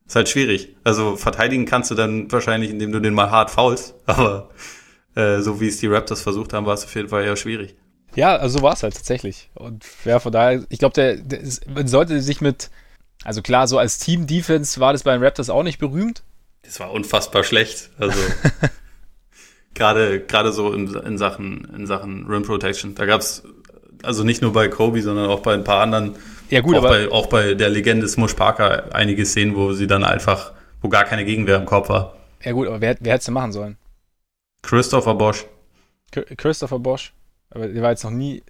Speaker 2: ist halt schwierig. Also verteidigen kannst du dann wahrscheinlich, indem du den mal hart faulst, (laughs) aber äh, so wie es die Raptors versucht haben, war es auf jeden Fall eher schwierig.
Speaker 1: Ja, also so war es halt tatsächlich. Und ja, von daher, ich glaube, der, der man sollte sich mit, also klar, so als Team-Defense war das bei den Raptors auch nicht berühmt.
Speaker 2: Das war unfassbar schlecht. Also (laughs) gerade gerade so in, in Sachen in Sachen Rim Protection. Da gab's also nicht nur bei Kobe, sondern auch bei ein paar anderen.
Speaker 1: Ja gut,
Speaker 2: auch
Speaker 1: aber
Speaker 2: bei, auch bei der Legende Smush Parker einige Szenen, wo sie dann einfach, wo gar keine Gegenwehr im Kopf war.
Speaker 1: Ja gut, aber wer, wer hätte es denn machen sollen?
Speaker 2: Christopher Bosch.
Speaker 1: Christopher Bosch, aber der war jetzt noch nie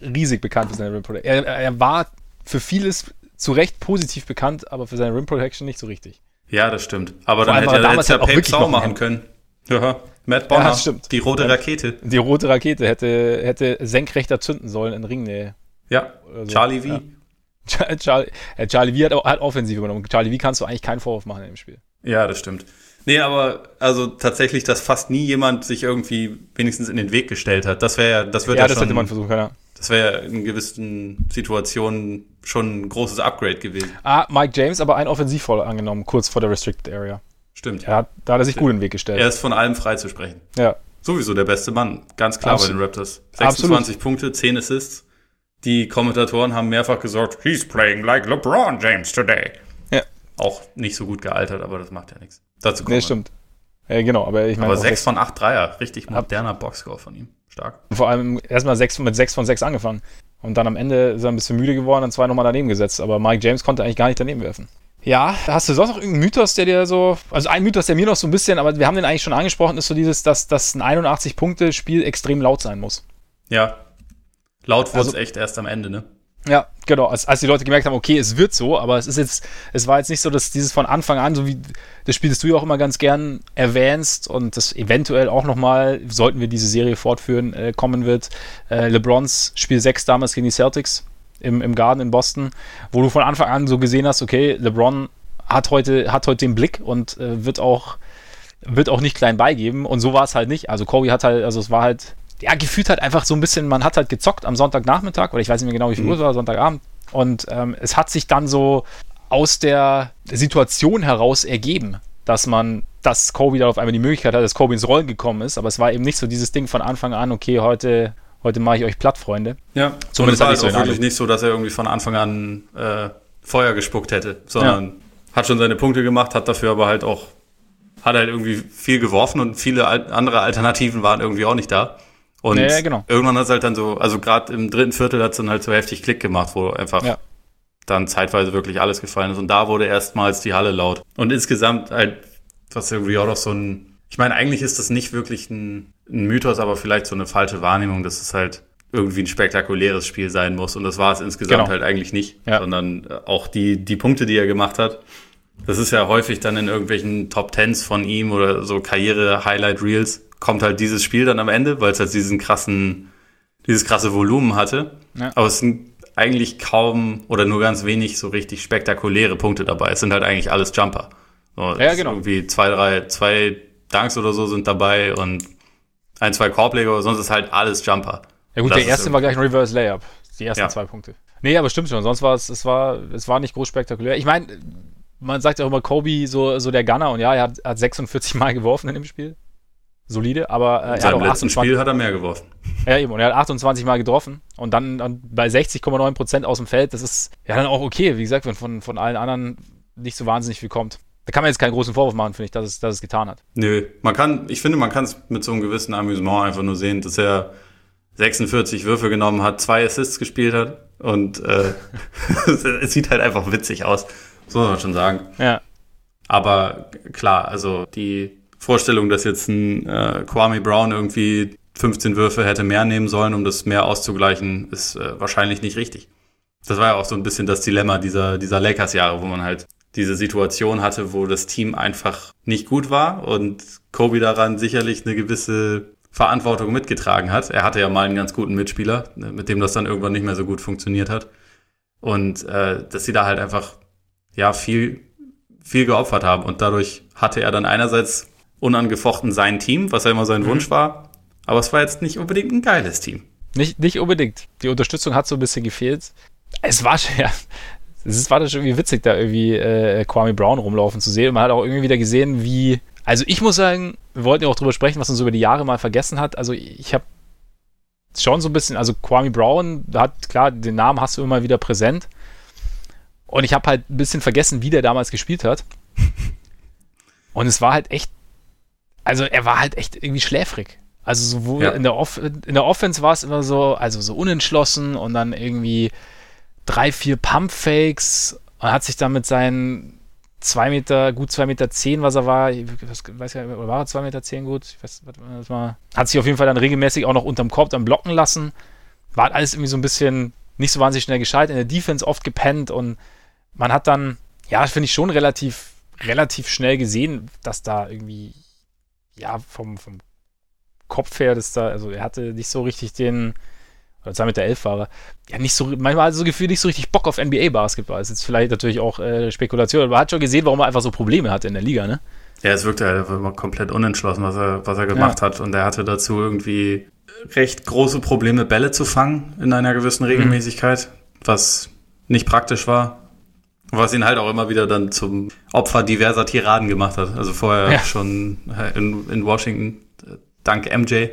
Speaker 1: riesig bekannt für seine Rim Protection. Er, er war für vieles zu Recht positiv bekannt, aber für seine Rim Protection nicht so richtig.
Speaker 2: Ja, das stimmt. Aber Vor dann hätte er jetzt ja Pape Sau machen können. Ja, Matt Bonner, ja, stimmt. die rote Rakete.
Speaker 1: Die rote Rakete hätte, hätte senkrechter zünden sollen in Ringnähe.
Speaker 2: Ja, so. Charlie V.
Speaker 1: Ja. (laughs) Charlie, Charlie V hat, hat offensiv übernommen. Charlie V kannst du eigentlich keinen Vorwurf machen in dem Spiel.
Speaker 2: Ja, das stimmt. Nee, aber also tatsächlich, dass fast nie jemand sich irgendwie wenigstens in den Weg gestellt hat. Das wäre ja, das wird ja,
Speaker 1: ja das schon, hätte man versuchen ja.
Speaker 2: Das wäre ja in gewissen Situationen schon ein großes Upgrade gewesen.
Speaker 1: Ah, Mike James, aber ein Offensivvoll angenommen, kurz vor der Restricted Area.
Speaker 2: Stimmt.
Speaker 1: Er hat, da hat er sich gut in den Weg gestellt.
Speaker 2: Er ist von allem frei zu sprechen.
Speaker 1: Ja.
Speaker 2: Sowieso der beste Mann, ganz klar Absolut. bei den Raptors. 26 Absolut. Punkte, 10 Assists. Die Kommentatoren haben mehrfach gesagt, he's playing like LeBron James today.
Speaker 1: Ja.
Speaker 2: Auch nicht so gut gealtert, aber das macht ja nichts. Dazu
Speaker 1: kommen Nee, stimmt. Ja, genau, aber ich meine.
Speaker 2: Aber 6 von 8 Dreier, richtig moderner Boxscore von ihm. Stark.
Speaker 1: Und vor allem erstmal 6 mit 6 von 6 angefangen. Und dann am Ende ist er ein bisschen müde geworden und zwei nochmal daneben gesetzt. Aber Mike James konnte eigentlich gar nicht daneben werfen. Ja, hast du sonst noch irgendeinen Mythos, der dir so, also ein Mythos, der mir noch so ein bisschen, aber wir haben den eigentlich schon angesprochen, ist so dieses, dass, dass ein 81-Punkte-Spiel extrem laut sein muss.
Speaker 2: Ja. Laut wurde also, es echt erst am Ende, ne?
Speaker 1: Ja, genau. Als, als die Leute gemerkt haben, okay, es wird so, aber es ist jetzt, es war jetzt nicht so, dass dieses von Anfang an, so wie das Spiel, das du ja auch immer ganz gern erwähnst und das eventuell auch nochmal, sollten wir diese Serie fortführen, äh, kommen wird. Äh, LeBrons Spiel 6 damals gegen die Celtics im, im Garden in Boston, wo du von Anfang an so gesehen hast, okay, LeBron hat heute, hat heute den Blick und äh, wird auch wird auch nicht klein beigeben und so war es halt nicht. Also Kobe hat halt, also es war halt, ja, gefühlt halt einfach so ein bisschen, man hat halt gezockt am Sonntagnachmittag oder ich weiß nicht mehr genau, wie viel mhm. Uhr es war, Sonntagabend und ähm, es hat sich dann so aus der Situation heraus ergeben, dass man, dass Kobe da auf einmal die Möglichkeit hat, dass Kobe ins Rollen gekommen ist, aber es war eben nicht so dieses Ding von Anfang an, okay, heute heute mache ich euch platt, Freunde.
Speaker 2: Ja, zumindest war es auch wirklich nicht so, dass er irgendwie von Anfang an äh, Feuer gespuckt hätte, sondern ja. hat schon seine Punkte gemacht, hat dafür aber halt auch, hat halt irgendwie viel geworfen und viele andere Alternativen waren irgendwie auch nicht da. Und ja, genau. irgendwann hat es halt dann so, also gerade im dritten Viertel hat es dann halt so heftig Klick gemacht, wo einfach ja. dann zeitweise wirklich alles gefallen ist. Und da wurde erstmals die Halle laut. Und insgesamt halt, was irgendwie auch noch so ein ich meine, eigentlich ist das nicht wirklich ein, ein Mythos, aber vielleicht so eine falsche Wahrnehmung, dass es halt irgendwie ein spektakuläres Spiel sein muss. Und das war es insgesamt genau. halt eigentlich nicht, ja. sondern äh, auch die, die Punkte, die er gemacht hat. Das ist ja häufig dann in irgendwelchen Top Tens von ihm oder so Karriere-Highlight-Reels kommt halt dieses Spiel dann am Ende, weil es halt diesen krassen, dieses krasse Volumen hatte. Ja. Aber es sind eigentlich kaum oder nur ganz wenig so richtig spektakuläre Punkte dabei. Es sind halt eigentlich alles Jumper. So, ja, genau. Irgendwie zwei, drei, zwei Dunks oder so sind dabei und ein, zwei Korbleger sonst ist halt alles Jumper.
Speaker 1: Ja gut, der erste war gleich ein Reverse Layup. Die ersten ja. zwei Punkte. Nee, aber stimmt schon. Sonst war es, es war, es war nicht groß spektakulär. Ich meine, man sagt ja auch immer Kobe, so, so der Gunner und ja, er hat, hat 46 Mal geworfen in dem Spiel. Solide, aber
Speaker 2: äh, er hat auch 28 Spiel hat er mehr geworfen.
Speaker 1: Ja, eben. Und er hat 28 Mal getroffen und dann, dann bei 60,9 Prozent aus dem Feld. Das ist ja dann auch okay. Wie gesagt, wenn von, von allen anderen nicht so wahnsinnig viel kommt. Da kann man jetzt keinen großen Vorwurf machen, finde ich, dass es, dass es getan hat.
Speaker 2: Nö, man kann, ich finde, man kann es mit so einem gewissen Amüsement einfach nur sehen, dass er 46 Würfe genommen hat, zwei Assists gespielt hat und äh, (laughs) es sieht halt einfach witzig aus, so muss man schon sagen.
Speaker 1: Ja.
Speaker 2: Aber klar, also die Vorstellung, dass jetzt ein äh, Kwame Brown irgendwie 15 Würfe hätte mehr nehmen sollen, um das mehr auszugleichen, ist äh, wahrscheinlich nicht richtig. Das war ja auch so ein bisschen das Dilemma dieser, dieser Lakers-Jahre, wo man halt diese Situation hatte, wo das Team einfach nicht gut war und Kobe daran sicherlich eine gewisse Verantwortung mitgetragen hat. Er hatte ja mal einen ganz guten Mitspieler, mit dem das dann irgendwann nicht mehr so gut funktioniert hat. Und äh, dass sie da halt einfach ja viel, viel geopfert haben. Und dadurch hatte er dann einerseits unangefochten sein Team, was ja immer sein mhm. Wunsch war. Aber es war jetzt nicht unbedingt ein geiles Team.
Speaker 1: Nicht, nicht unbedingt. Die Unterstützung hat so ein bisschen gefehlt. Es war schon, (laughs) ja, es war schon irgendwie witzig, da irgendwie äh, Kwame Brown rumlaufen zu sehen. Und man hat auch irgendwie wieder gesehen, wie. Also ich muss sagen, wir wollten ja auch drüber sprechen, was uns über die Jahre mal vergessen hat. Also ich habe schon so ein bisschen, also Kwame Brown hat, klar, den Namen hast du immer wieder präsent. Und ich habe halt ein bisschen vergessen, wie der damals gespielt hat. (laughs) Und es war halt echt, also er war halt echt irgendwie schläfrig. Also sowohl ja. in, der Off in der Offense war es immer so, also so unentschlossen und dann irgendwie drei, vier Pump-Fakes und hat sich dann mit seinen zwei Meter, gut zwei Meter zehn, was er war, ich weiß gar nicht, oder war er zwei Meter zehn gut? Ich weiß, das mal. Hat sich auf jeden Fall dann regelmäßig auch noch unterm Korb dann blocken lassen. War halt alles irgendwie so ein bisschen nicht so wahnsinnig schnell gescheit, in der Defense oft gepennt und man hat dann, ja, finde ich schon relativ, relativ schnell gesehen, dass da irgendwie, ja, vom, vom Kopf her, dass da, also er hatte nicht so richtig den, oder 2 Meter 11 war er, ja, nicht so, manchmal hat er so Gefühl, nicht so richtig Bock auf NBA-Basketball. Das ist jetzt vielleicht natürlich auch äh, Spekulation, aber man hat schon gesehen, warum er einfach so Probleme hatte in der Liga, ne?
Speaker 2: Ja, es wirkte halt immer komplett unentschlossen, was er, was er gemacht ja. hat. Und er hatte dazu irgendwie recht große Probleme, Bälle zu fangen in einer gewissen mhm. Regelmäßigkeit, mhm. was nicht praktisch war. Was ihn halt auch immer wieder dann zum Opfer diverser Tiraden gemacht hat. Also vorher ja. schon in, in Washington, äh, dank MJ,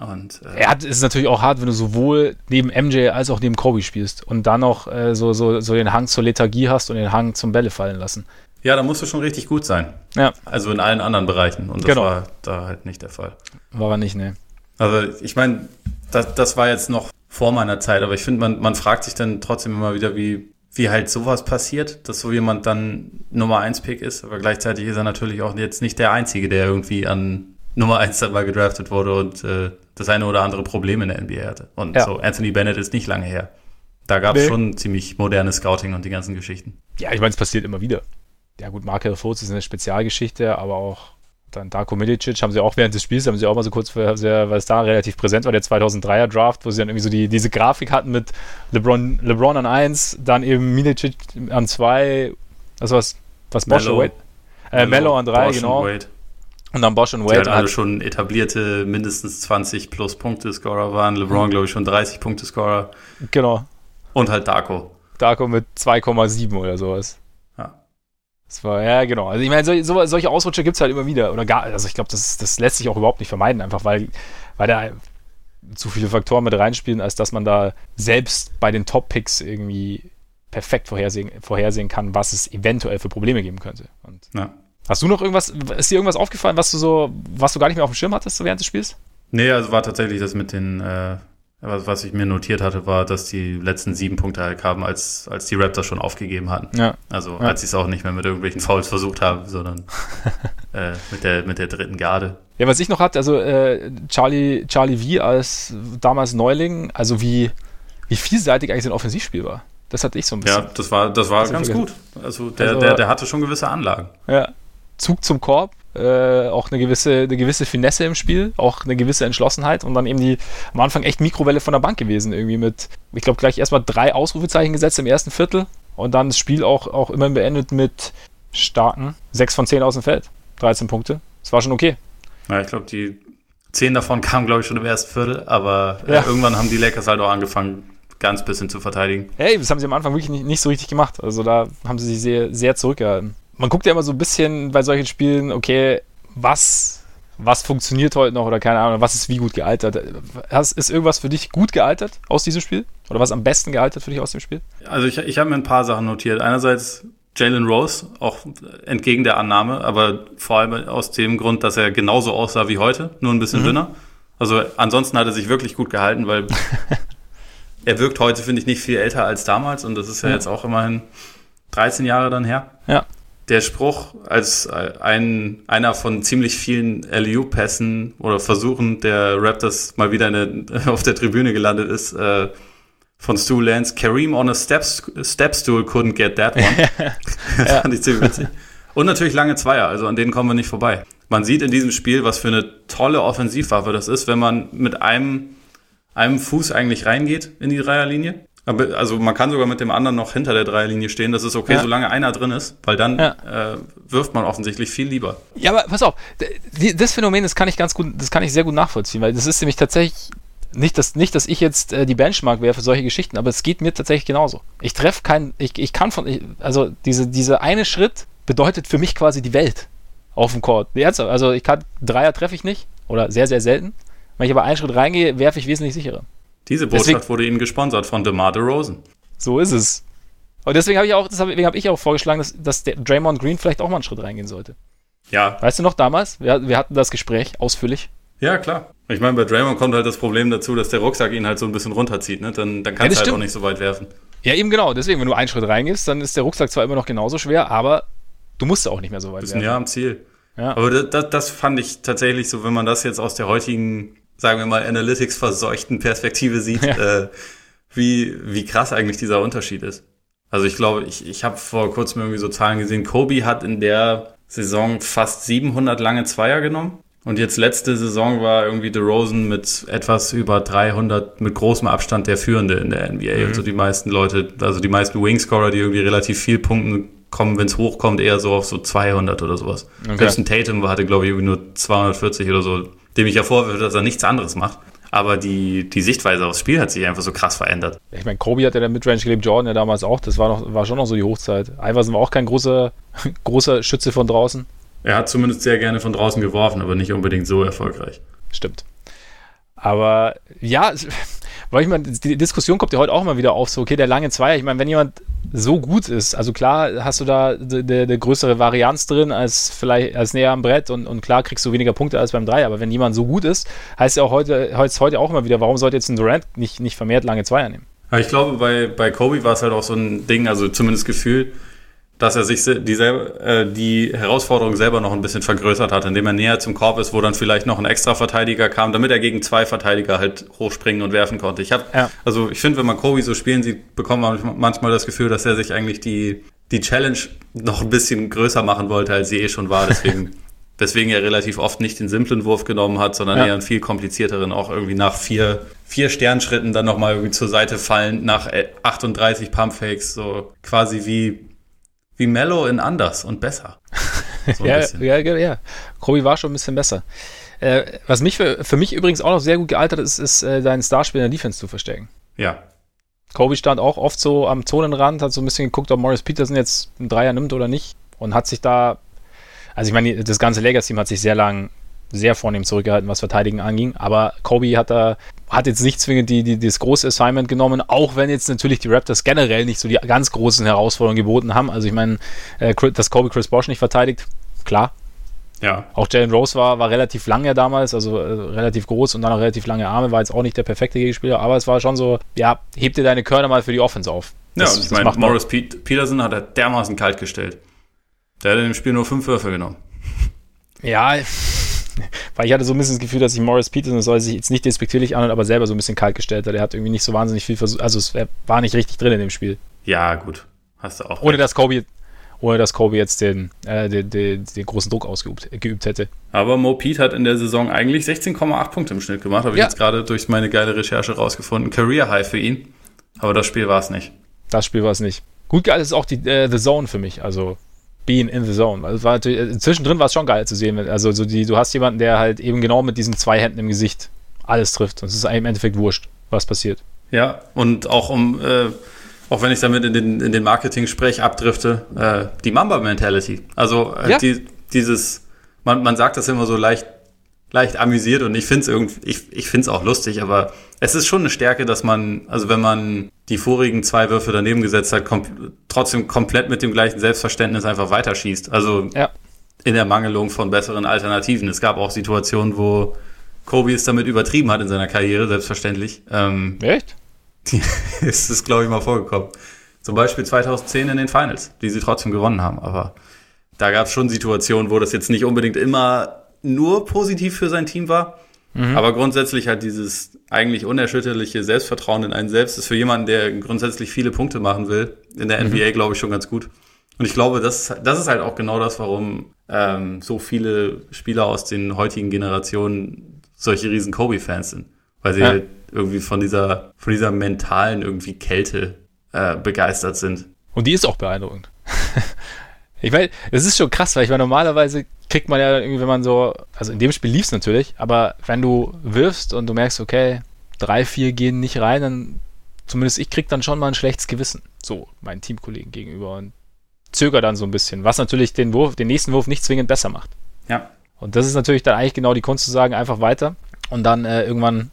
Speaker 2: und,
Speaker 1: äh, er hat, ist natürlich auch hart, wenn du sowohl neben MJ als auch neben Kobe spielst und dann noch äh, so, so, so den Hang zur Lethargie hast und den Hang zum Bälle fallen lassen.
Speaker 2: Ja, da musst du schon richtig gut sein.
Speaker 1: Ja.
Speaker 2: Also in allen anderen Bereichen. Und das genau. war da halt nicht der Fall.
Speaker 1: War er nicht, ne.
Speaker 2: Also ich meine, das, das war jetzt noch vor meiner Zeit, aber ich finde, man, man fragt sich dann trotzdem immer wieder, wie, wie halt sowas passiert, dass so jemand dann Nummer 1 Pick ist, aber gleichzeitig ist er natürlich auch jetzt nicht der Einzige, der irgendwie an Nummer 1 dann mal gedraftet wurde und äh, das eine oder andere Problem in der NBA hatte. Und ja. so, Anthony Bennett ist nicht lange her. Da gab es nee. schon ziemlich modernes Scouting und die ganzen Geschichten.
Speaker 1: Ja, ich meine, es passiert immer wieder. Ja gut, Markel Fultz ist eine Spezialgeschichte, aber auch dann Darko Milicic haben sie auch während des Spiels, haben sie auch mal so kurz, weil es da relativ präsent war, der 2003er Draft, wo sie dann irgendwie so die, diese Grafik hatten mit LeBron, LeBron an 1, dann eben Milicic an 2, also was, was Bosch Mello, Wade, äh, Mello an 3, genau. Wade. Und dann Bosch und Wade.
Speaker 2: Die halt alle schon etablierte mindestens 20 plus Punkte-Scorer waren. LeBron, glaube ich, schon 30 Punkte-Scorer.
Speaker 1: Genau.
Speaker 2: Und halt Darko.
Speaker 1: Darko mit 2,7 oder sowas. Ja. Das war, ja, genau. Also ich meine, so, so, solche Ausrutscher gibt es halt immer wieder. Oder gar, also ich glaube, das, das lässt sich auch überhaupt nicht vermeiden, einfach weil, weil da zu viele Faktoren mit reinspielen, als dass man da selbst bei den Top-Picks irgendwie perfekt vorhersehen, vorhersehen kann, was es eventuell für Probleme geben könnte. Und ja. Hast du noch irgendwas, ist dir irgendwas aufgefallen, was du so, was du gar nicht mehr auf dem Schirm hattest während des Spiels?
Speaker 2: Nee, also war tatsächlich das mit den, äh, was, was ich mir notiert hatte, war, dass die letzten sieben Punkte halt kamen, als, als die Raptors schon aufgegeben hatten. Ja. Also ja. als sie es auch nicht mehr mit irgendwelchen Fouls versucht haben, sondern (laughs) äh, mit, der, mit der dritten Garde.
Speaker 1: Ja, was ich noch hatte, also äh, Charlie, Charlie V als damals Neuling, also wie, wie vielseitig eigentlich sein Offensivspiel war. Das hatte ich so ein bisschen.
Speaker 2: Ja, das war, das war ganz gut. Also der, also, der, der hatte schon gewisse Anlagen.
Speaker 1: Ja, Zug zum Korb, äh, auch eine gewisse, eine gewisse Finesse im Spiel, auch eine gewisse Entschlossenheit und dann eben die am Anfang echt Mikrowelle von der Bank gewesen, irgendwie mit, ich glaube, gleich erstmal drei Ausrufezeichen gesetzt im ersten Viertel und dann das Spiel auch, auch immer beendet mit starken 6 von 10 aus dem Feld. 13 Punkte. Das war schon okay.
Speaker 2: Ja, ich glaube, die 10 davon kamen, glaube ich, schon im ersten Viertel, aber äh, ja. irgendwann haben die Lakers halt auch angefangen, ganz bisschen zu verteidigen.
Speaker 1: Hey, das haben sie am Anfang wirklich nicht, nicht so richtig gemacht. Also da haben sie sich sehr, sehr zurückgehalten man guckt ja immer so ein bisschen bei solchen Spielen, okay, was, was funktioniert heute noch oder keine Ahnung, was ist wie gut gealtert. ist irgendwas für dich gut gealtert aus diesem Spiel? Oder was am besten gealtert für dich aus dem Spiel?
Speaker 2: Also ich, ich habe mir ein paar Sachen notiert. Einerseits Jalen Rose, auch entgegen der Annahme, aber vor allem aus dem Grund, dass er genauso aussah wie heute, nur ein bisschen mhm. dünner. Also ansonsten hat er sich wirklich gut gehalten, weil (laughs) er wirkt heute, finde ich, nicht viel älter als damals und das ist ja, ja. jetzt auch immerhin 13 Jahre dann her.
Speaker 1: Ja
Speaker 2: der Spruch als ein, einer von ziemlich vielen LU-Pässen oder Versuchen der Raptors mal wieder eine, (laughs) auf der Tribüne gelandet ist, äh, von Stu Lance, Kareem on a step, step stool couldn't get that one. (laughs) das fand ich ziemlich witzig. Und natürlich lange Zweier, also an denen kommen wir nicht vorbei. Man sieht in diesem Spiel, was für eine tolle Offensivwaffe das ist, wenn man mit einem, einem Fuß eigentlich reingeht in die Dreierlinie. Aber, also man kann sogar mit dem anderen noch hinter der Dreierlinie stehen. Das ist okay, ja. solange einer drin ist, weil dann ja. äh, wirft man offensichtlich viel lieber.
Speaker 1: Ja, aber pass auf, das Phänomen, das kann ich ganz gut, das kann ich sehr gut nachvollziehen, weil das ist nämlich tatsächlich nicht, dass, nicht, dass ich jetzt äh, die Benchmark wäre für solche Geschichten, aber es geht mir tatsächlich genauso. Ich treffe keinen, ich, ich kann von, ich, also diese, diese eine Schritt bedeutet für mich quasi die Welt auf dem Court. Also ich kann, Dreier treffe ich nicht oder sehr, sehr selten. Wenn ich aber einen Schritt reingehe, werfe ich wesentlich sicherer.
Speaker 2: Diese Botschaft deswegen, wurde Ihnen gesponsert von DeMar DeRozan.
Speaker 1: So ist es. Und deswegen habe ich auch, deswegen habe ich auch vorgeschlagen, dass, dass der Draymond Green vielleicht auch mal einen Schritt reingehen sollte.
Speaker 2: Ja.
Speaker 1: Weißt du noch damals? Wir, wir hatten das Gespräch ausführlich.
Speaker 2: Ja, klar. Ich meine, bei Draymond kommt halt das Problem dazu, dass der Rucksack ihn halt so ein bisschen runterzieht, ne? Dann, dann kannst ja, du halt stimmt. auch nicht so weit werfen.
Speaker 1: Ja, eben genau. Deswegen, wenn du einen Schritt reingehst, dann ist der Rucksack zwar immer noch genauso schwer, aber du musst auch nicht mehr so weit
Speaker 2: Bist werfen. Ja, am Ziel. Ja. Aber das, das fand ich tatsächlich so, wenn man das jetzt aus der heutigen sagen wir mal, Analytics-verseuchten Perspektive sieht, ja. äh, wie, wie krass eigentlich dieser Unterschied ist. Also ich glaube, ich, ich habe vor kurzem irgendwie so Zahlen gesehen, Kobe hat in der Saison fast 700 lange Zweier genommen. Und jetzt letzte Saison war irgendwie DeRozan mit etwas über 300, mit großem Abstand der Führende in der NBA. Mhm. Also die meisten Leute, also die meisten Wingscorer, die irgendwie relativ viel punkten, kommen, wenn es hochkommt, eher so auf so 200 oder sowas. Okay. Selbst ein Tatum hatte, glaube ich, irgendwie nur 240 oder so dem ich ja vorwürfe, dass er nichts anderes macht. Aber die, die Sichtweise aufs Spiel hat sich einfach so krass verändert.
Speaker 1: Ich meine, Kobe hat ja der Midrange gelebt, Jordan ja damals auch. Das war, noch, war schon noch so die Hochzeit. Iverson war auch kein großer, (laughs) großer Schütze von draußen.
Speaker 2: Er hat zumindest sehr gerne von draußen geworfen, aber nicht unbedingt so erfolgreich.
Speaker 1: Stimmt. Aber ja, (laughs) weil ich meine, die Diskussion kommt ja heute auch immer wieder auf, so, okay, der lange Zweier, ich meine, wenn jemand so gut ist, also klar hast du da eine größere Varianz drin als vielleicht als näher am Brett und, und klar kriegst du weniger Punkte als beim Dreier, aber wenn jemand so gut ist, heißt ja auch heute, heißt heute auch immer wieder, warum sollte jetzt ein Durant nicht, nicht vermehrt lange Zweier nehmen?
Speaker 2: ich glaube, bei, bei Kobe war es halt auch so ein Ding, also zumindest Gefühl, dass er sich die, äh, die Herausforderung selber noch ein bisschen vergrößert hat, indem er näher zum Korb ist, wo dann vielleicht noch ein extra Verteidiger kam, damit er gegen zwei Verteidiger halt hochspringen und werfen konnte. Ich habe, ja. also ich finde, wenn man Kobe so spielen sieht, bekommt man manchmal das Gefühl, dass er sich eigentlich die die Challenge noch ein bisschen größer machen wollte, als sie eh schon war. Deswegen, (laughs) deswegen er relativ oft nicht den simplen Wurf genommen hat, sondern ja. eher einen viel komplizierteren, auch irgendwie nach vier, vier Sternschritten dann nochmal irgendwie zur Seite fallen, nach 38 Pumpfakes, so quasi wie wie Mellow in anders und besser. (laughs)
Speaker 1: So ja, ja, ja. Kobe war schon ein bisschen besser. Äh, was mich für, für mich übrigens auch noch sehr gut gealtert ist, ist äh, deinen Starspieler in der Defense zu verstecken.
Speaker 2: Ja.
Speaker 1: Kobe stand auch oft so am Zonenrand, hat so ein bisschen geguckt, ob Morris Peterson jetzt einen Dreier nimmt oder nicht und hat sich da, also ich meine, das ganze Lakers-Team hat sich sehr lang sehr vornehm zurückgehalten, was Verteidigen anging. Aber Kobe hat da hat jetzt nicht zwingend die, die, das große Assignment genommen, auch wenn jetzt natürlich die Raptors generell nicht so die ganz großen Herausforderungen geboten haben. Also ich meine, äh, dass Kobe Chris Bosch nicht verteidigt, klar.
Speaker 2: Ja.
Speaker 1: Auch Jalen Rose war, war relativ lang ja damals, also äh, relativ groß und dann auch relativ lange Arme, war jetzt auch nicht der perfekte Gegenspieler, aber es war schon so, ja, heb dir deine Körner mal für die Offense auf.
Speaker 2: Das, ja, und ich meine, Morris Peterson hat er dermaßen kalt gestellt. Der hat in dem Spiel nur fünf Würfe genommen.
Speaker 1: Ja, (laughs) weil ich hatte so ein bisschen das Gefühl, dass sich Morris Peterson, das soll sich jetzt nicht despektierlich anhören, aber selber so ein bisschen kalt gestellt hat. Er hat irgendwie nicht so wahnsinnig viel versucht, also es war nicht richtig drin in dem Spiel.
Speaker 2: Ja, gut. Hast du auch.
Speaker 1: Ohne dass Kobe, ohne dass Kobe jetzt den, äh, den, den, den, großen Druck ausgeübt geübt hätte.
Speaker 2: Aber Mo Pete hat in der Saison eigentlich 16,8 Punkte im Schnitt gemacht, habe ja. ich jetzt gerade durch meine geile Recherche rausgefunden. Career High für ihn. Aber das Spiel war es nicht.
Speaker 1: Das Spiel war es nicht. Gut geil ist auch die äh, The Zone für mich. Also being in the zone. Also war natürlich, äh, zwischendrin war es schon geil zu sehen. Also so die, du hast jemanden, der halt eben genau mit diesen zwei Händen im Gesicht alles trifft. Und es ist im Endeffekt wurscht, was passiert.
Speaker 2: Ja, und auch um, äh, auch wenn ich damit in den, in den Marketing-Sprech abdrifte, äh, die Mamba-Mentality. Also äh, ja. die, dieses, man, man sagt das immer so leicht, leicht amüsiert und ich finde es irgendwie, ich, ich finde es auch lustig, aber es ist schon eine Stärke, dass man, also wenn man die vorigen zwei Würfe daneben gesetzt hat, kom trotzdem komplett mit dem gleichen Selbstverständnis einfach weiterschießt. Also ja. in der Mangelung von besseren Alternativen. Es gab auch Situationen, wo Kobe es damit übertrieben hat in seiner Karriere, selbstverständlich. Ähm,
Speaker 1: Echt? (laughs)
Speaker 2: ist es, glaube ich, mal vorgekommen. Zum Beispiel 2010 in den Finals, die sie trotzdem gewonnen haben. Aber da gab es schon Situationen, wo das jetzt nicht unbedingt immer nur positiv für sein Team war. Mhm. Aber grundsätzlich halt dieses eigentlich unerschütterliche Selbstvertrauen in einen selbst ist für jemanden, der grundsätzlich viele Punkte machen will, in der mhm. NBA, glaube ich, schon ganz gut. Und ich glaube, das, das ist halt auch genau das, warum ähm, so viele Spieler aus den heutigen Generationen solche riesen Kobe-Fans sind. Weil sie ja. halt irgendwie von dieser, von dieser mentalen irgendwie Kälte äh, begeistert sind.
Speaker 1: Und die ist auch beeindruckend. (laughs) ich meine, es ist schon krass, weil ich meine, normalerweise kriegt man ja irgendwie, wenn man so, also in dem Spiel lief es natürlich, aber wenn du wirfst und du merkst, okay, drei, vier gehen nicht rein, dann zumindest ich krieg dann schon mal ein schlechtes Gewissen, so meinen Teamkollegen gegenüber und zöger dann so ein bisschen, was natürlich den Wurf, den nächsten Wurf nicht zwingend besser macht.
Speaker 2: Ja.
Speaker 1: Und das ist natürlich dann eigentlich genau die Kunst zu sagen, einfach weiter und dann äh, irgendwann,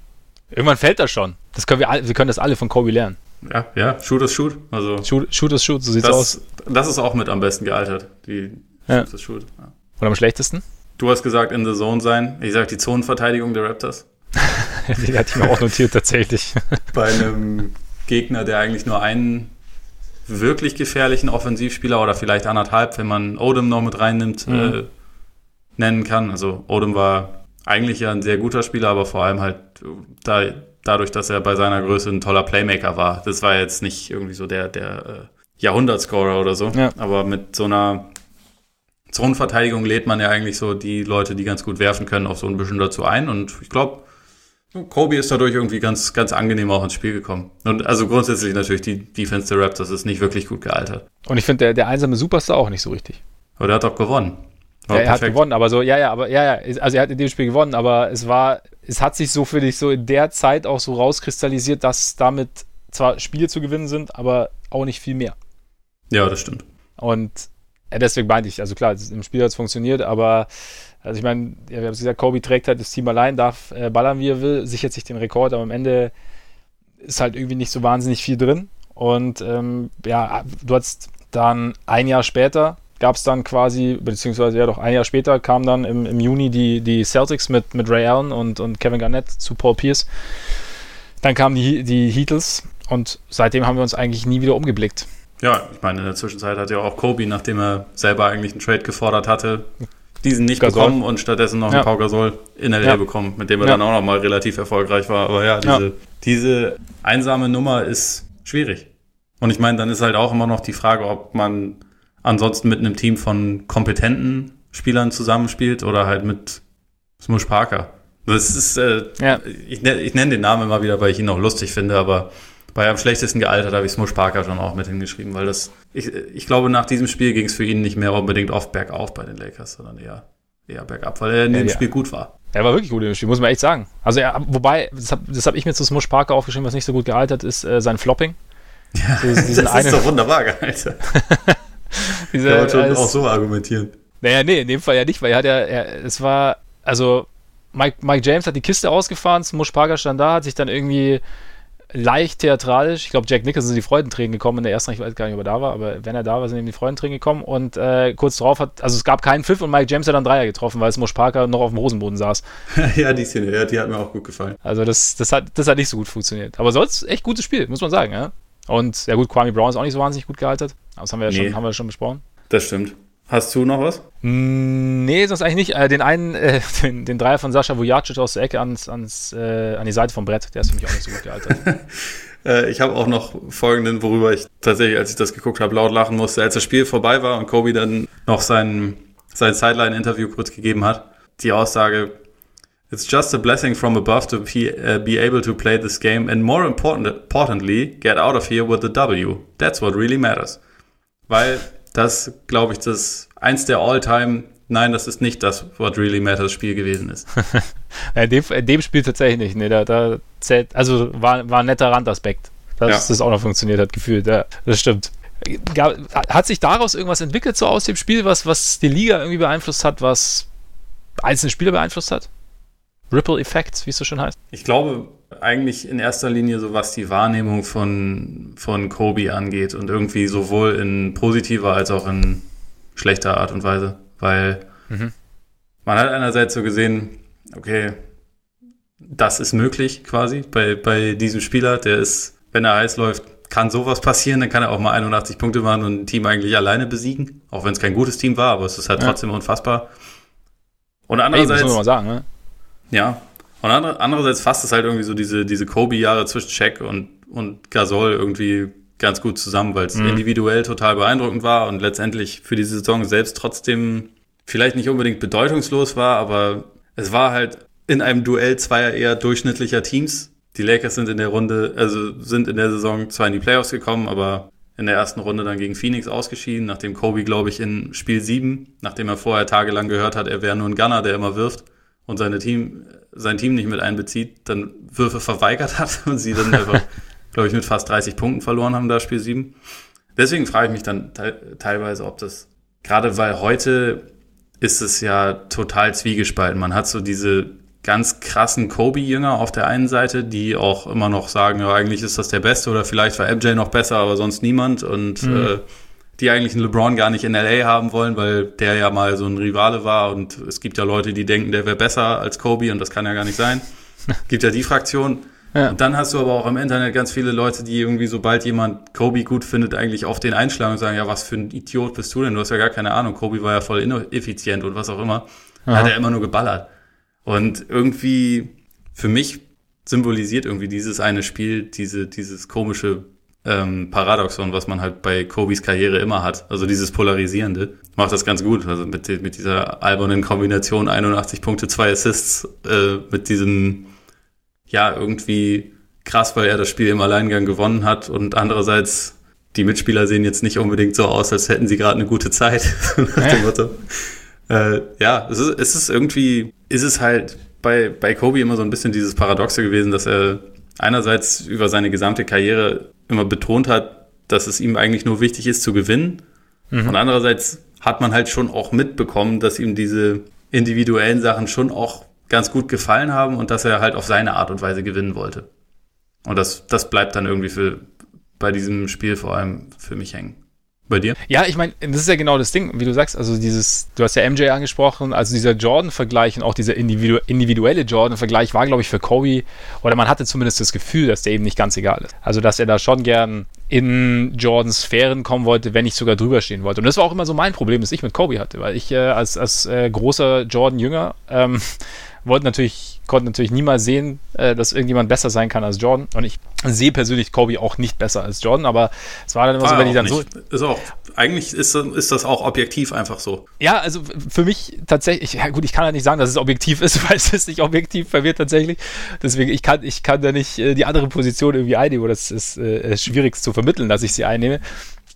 Speaker 1: irgendwann fällt das schon. Das können wir, wir können das alle von Kobe lernen.
Speaker 2: Ja, ja, Shoot is Shoot. Also
Speaker 1: Shoot, shoot is Shoot, so sieht's
Speaker 2: das,
Speaker 1: aus.
Speaker 2: Das ist auch mit am besten gealtert, die
Speaker 1: ja. Shoot is Shoot. Ja. Und am schlechtesten?
Speaker 2: Du hast gesagt, in the Zone sein. Ich sag die Zonenverteidigung der Raptors. (laughs)
Speaker 1: die hatte ich mir auch notiert, tatsächlich. (laughs)
Speaker 2: Bei einem Gegner, der eigentlich nur einen wirklich gefährlichen Offensivspieler oder vielleicht anderthalb, wenn man Odom noch mit reinnimmt, mhm. äh, nennen kann. Also Odom war eigentlich ja ein sehr guter Spieler, aber vor allem halt da, dadurch, dass er bei seiner Größe ein toller Playmaker war. Das war jetzt nicht irgendwie so der, der äh, Jahrhundertscorer oder so, ja. aber mit so einer Zonenverteidigung lädt man ja eigentlich so die Leute, die ganz gut werfen können, auch so ein bisschen dazu ein. Und ich glaube, Kobe ist dadurch irgendwie ganz, ganz angenehm auch ins Spiel gekommen. Und also grundsätzlich natürlich die Defense der Raptors ist nicht wirklich gut gealtert.
Speaker 1: Und ich finde, der, der einsame Superstar auch nicht so richtig.
Speaker 2: Aber der hat doch gewonnen.
Speaker 1: Ja, er perfekt. hat gewonnen, aber so, ja, ja, aber ja, ja, also er hat in dem Spiel gewonnen, aber es war, es hat sich so für dich so in der Zeit auch so rauskristallisiert, dass damit zwar Spiele zu gewinnen sind, aber auch nicht viel mehr.
Speaker 2: Ja, das stimmt.
Speaker 1: Und deswegen meinte ich, also klar, im Spiel hat es funktioniert, aber also ich meine, ja, wir haben es gesagt, Kobe trägt halt das Team allein, darf äh, ballern, wie er will, sichert sich den Rekord, aber am Ende ist halt irgendwie nicht so wahnsinnig viel drin. Und ähm, ja, du hast dann ein Jahr später gab es dann quasi, beziehungsweise ja doch ein Jahr später kam dann im, im Juni die, die Celtics mit, mit Ray Allen und, und Kevin Garnett zu Paul Pierce. Dann kamen die, die Heatles und seitdem haben wir uns eigentlich nie wieder umgeblickt.
Speaker 2: Ja, ich meine, in der Zwischenzeit hat ja auch Kobe, nachdem er selber eigentlich einen Trade gefordert hatte, diesen nicht Gasol. bekommen und stattdessen noch ja. einen Pau Gasol in LA ja. bekommen, mit dem er ja. dann auch noch mal relativ erfolgreich war. Aber ja, diese, diese einsame Nummer ist schwierig. Und ich meine, dann ist halt auch immer noch die Frage, ob man ansonsten mit einem Team von kompetenten Spielern zusammenspielt oder halt mit Smush Parker. Das ist, äh, ich, ich nenne den Namen immer wieder, weil ich ihn auch lustig finde, aber bei am schlechtesten gealtert habe ich Smush Parker schon auch mit hingeschrieben, weil das, ich, ich glaube, nach diesem Spiel ging es für ihn nicht mehr unbedingt oft bergauf bei den Lakers, sondern eher, eher bergab, weil er in ja, dem ja. Spiel gut war.
Speaker 1: Er war wirklich gut in dem Spiel, muss man echt sagen. Also, er, wobei, das habe hab ich mir zu Smush Parker aufgeschrieben, was nicht so gut gealtert ist, äh, sein Flopping.
Speaker 2: Ja, (laughs) das ist doch wunderbar gealtert. (laughs) Diese, Kann man schon auch so argumentieren.
Speaker 1: Naja, nee, in dem Fall ja nicht, weil er hat ja, er, es war, also Mike, Mike James hat die Kiste ausgefahren, Smush Parker stand da, hat sich dann irgendwie leicht theatralisch. Ich glaube, Jack Nicholson sind die Freudentränen gekommen in der ersten, ich weiß gar nicht, ob er da war, aber wenn er da war, sind ihm die Freudentränen gekommen und äh, kurz darauf hat, also es gab keinen Pfiff und Mike James hat dann Dreier getroffen, weil Smush Parker noch auf dem Hosenboden saß. (laughs)
Speaker 2: ja, die Szene, ja, die hat mir auch gut gefallen.
Speaker 1: Also das, das, hat, das hat nicht so gut funktioniert. Aber sonst echt gutes Spiel, muss man sagen, ja. Und ja gut, Kwame Brown ist auch nicht so wahnsinnig gut gehalten. Aber das haben wir ja nee. schon, haben wir schon besprochen.
Speaker 2: Das stimmt. Hast du noch was?
Speaker 1: Mm, nee, sonst eigentlich nicht. Äh, den einen, (laughs) äh, den, den, Dreier von Sascha Vujacic aus der Ecke ans, ans, äh, an die Seite vom Brett, der ist für mich auch nicht so gut gealtert. (laughs)
Speaker 2: Äh, ich habe auch noch folgenden, worüber ich tatsächlich, als ich das geguckt habe, laut lachen musste. Als das Spiel vorbei war und Kobe dann noch sein, sein Sideline-Interview kurz gegeben hat, die Aussage, It's just a blessing from above to be, uh, be able to play this game and more important, importantly, get out of here with the W. That's what really matters. Weil das, glaube ich, das eins der All-Time, nein, das ist nicht das What Really Matters Spiel gewesen ist.
Speaker 1: in, (laughs) dem, in dem Spiel tatsächlich nicht. Nee, da, da zählt, also war, war ein netter Randaspekt, dass ja. das auch noch funktioniert hat, gefühlt. Ja, das stimmt. Hat sich daraus irgendwas entwickelt, so aus dem Spiel, was, was die Liga irgendwie beeinflusst hat, was einzelne Spieler beeinflusst hat? Ripple Effects, wie es so schön heißt?
Speaker 2: Ich glaube eigentlich in erster Linie so, was die Wahrnehmung von, von Kobe angeht und irgendwie sowohl in positiver als auch in schlechter Art und Weise, weil mhm. man hat einerseits so gesehen, okay, das ist möglich quasi bei, bei diesem Spieler, der ist, wenn er heiß läuft, kann sowas passieren, dann kann er auch mal 81 Punkte machen und ein Team eigentlich alleine besiegen, auch wenn es kein gutes Team war, aber es ist halt ja. trotzdem unfassbar. Und andererseits, hey,
Speaker 1: muss man mal sagen, ne?
Speaker 2: Ja. Und andererseits fasst es halt irgendwie so diese, diese Kobe-Jahre zwischen Shaq und, und Gasol irgendwie ganz gut zusammen, weil es mhm. individuell total beeindruckend war und letztendlich für die Saison selbst trotzdem vielleicht nicht unbedingt bedeutungslos war, aber es war halt in einem Duell zweier eher durchschnittlicher Teams. Die Lakers sind in der Runde, also sind in der Saison zwar in die Playoffs gekommen, aber in der ersten Runde dann gegen Phoenix ausgeschieden, nachdem Kobe, glaube ich, in Spiel 7, nachdem er vorher tagelang gehört hat, er wäre nur ein Gunner, der immer wirft und seine Team, sein Team nicht mit einbezieht, dann Würfe verweigert hat (laughs) und sie dann einfach, glaube ich, mit fast 30 Punkten verloren haben, da Spiel 7. Deswegen frage ich mich dann te teilweise, ob das, gerade weil heute ist es ja total zwiegespalten. Man hat so diese ganz krassen Kobe-Jünger auf der einen Seite, die auch immer noch sagen, ja, eigentlich ist das der Beste oder vielleicht war MJ noch besser, aber sonst niemand und mhm. äh, die eigentlich einen LeBron gar nicht in LA haben wollen, weil der ja mal so ein Rivale war und es gibt ja Leute, die denken, der wäre besser als Kobe und das kann ja gar nicht sein. (laughs) gibt ja die Fraktion. Ja. Und dann hast du aber auch im Internet ganz viele Leute, die irgendwie, sobald jemand Kobe gut findet, eigentlich auf den einschlagen und sagen, ja, was für ein Idiot bist du denn? Du hast ja gar keine Ahnung. Kobe war ja voll ineffizient und was auch immer. Aha. Hat er immer nur geballert. Und irgendwie, für mich symbolisiert irgendwie dieses eine Spiel, diese, dieses komische ähm, Paradoxon, was man halt bei Kobis Karriere immer hat. Also dieses Polarisierende. Macht das ganz gut. Also mit, mit dieser albernen Kombination 81 Punkte, zwei Assists, äh, mit diesem ja, irgendwie krass, weil er das Spiel im Alleingang gewonnen hat und andererseits die Mitspieler sehen jetzt nicht unbedingt so aus, als hätten sie gerade eine gute Zeit. (laughs) nach dem Motto. Äh, ja, es ist, es ist irgendwie, ist es halt bei, bei Kobe immer so ein bisschen dieses Paradoxe gewesen, dass er einerseits über seine gesamte Karriere immer betont hat, dass es ihm eigentlich nur wichtig ist zu gewinnen. Mhm. Und andererseits hat man halt schon auch mitbekommen, dass ihm diese individuellen Sachen schon auch ganz gut gefallen haben und dass er halt auf seine Art und Weise gewinnen wollte. Und das, das bleibt dann irgendwie für, bei diesem Spiel vor allem für mich hängen. Bei dir?
Speaker 1: Ja, ich meine, das ist ja genau das Ding, wie du sagst, also dieses, du hast ja MJ angesprochen, also dieser Jordan-Vergleich und auch dieser individu individuelle Jordan-Vergleich war, glaube ich, für Kobe, oder man hatte zumindest das Gefühl, dass der eben nicht ganz egal ist. Also, dass er da schon gern in Jordans Sphären kommen wollte, wenn nicht sogar drüber stehen wollte. Und das war auch immer so mein Problem, das ich mit Kobe hatte, weil ich äh, als, als äh, großer Jordan-Jünger ähm, (laughs) wollte natürlich, konnte natürlich niemals sehen, äh, dass irgendjemand besser sein kann als Jordan. Und ich sehe persönlich Kobe auch nicht besser als Jordan, aber es war dann immer war so, wenn ich dann
Speaker 2: nicht. so. Ist auch, eigentlich ist, ist das auch objektiv einfach so.
Speaker 1: Ja, also für mich tatsächlich, ja gut, ich kann ja nicht sagen, dass es objektiv ist, (laughs) weil es ist nicht objektiv bei mir tatsächlich. Deswegen, ich kann, ich kann da nicht äh, die andere Position irgendwie einnehmen, oder das ist äh, schwierig zu vermitteln, dass ich sie einnehme.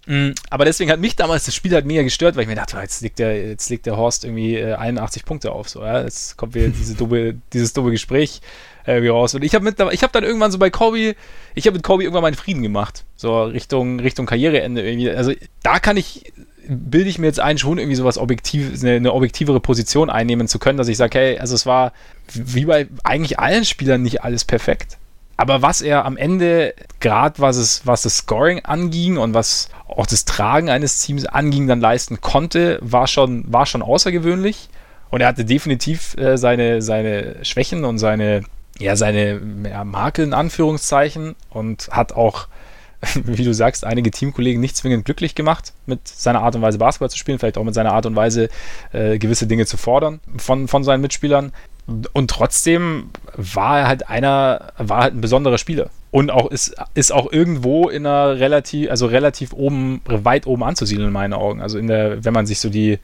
Speaker 1: Mm, aber deswegen hat mich damals das Spiel halt mega gestört, weil ich mir dachte, jetzt legt der, jetzt legt der Horst irgendwie äh, 81 Punkte auf. So, ja? Jetzt kommt wieder diese dumme, (laughs) dieses dumme Gespräch äh, raus. Und ich habe hab dann irgendwann so bei Kobe, ich habe mit Kobe irgendwann meinen Frieden gemacht. So Richtung, Richtung Karriereende irgendwie. Also da kann ich, bilde ich mir jetzt ein, schon irgendwie sowas objektiv, eine, eine objektivere Position einnehmen zu können, dass ich sage, hey, also es war wie bei eigentlich allen Spielern nicht alles perfekt. Aber was er am Ende, gerade was es, was das Scoring anging und was auch das Tragen eines Teams anging, dann leisten konnte, war schon, war schon außergewöhnlich. Und er hatte definitiv äh, seine, seine Schwächen und seine, ja, seine ja, Makel in Anführungszeichen und hat auch, (laughs) wie du sagst, einige Teamkollegen nicht zwingend glücklich gemacht, mit seiner Art und Weise Basketball zu spielen, vielleicht auch mit seiner Art und Weise äh, gewisse Dinge zu fordern von, von seinen Mitspielern. Und trotzdem war er halt einer, war halt ein besonderer Spieler. Und auch ist, ist auch irgendwo in einer relativ, also relativ oben, weit oben anzusiedeln in meinen Augen. Also in der, wenn man sich so die,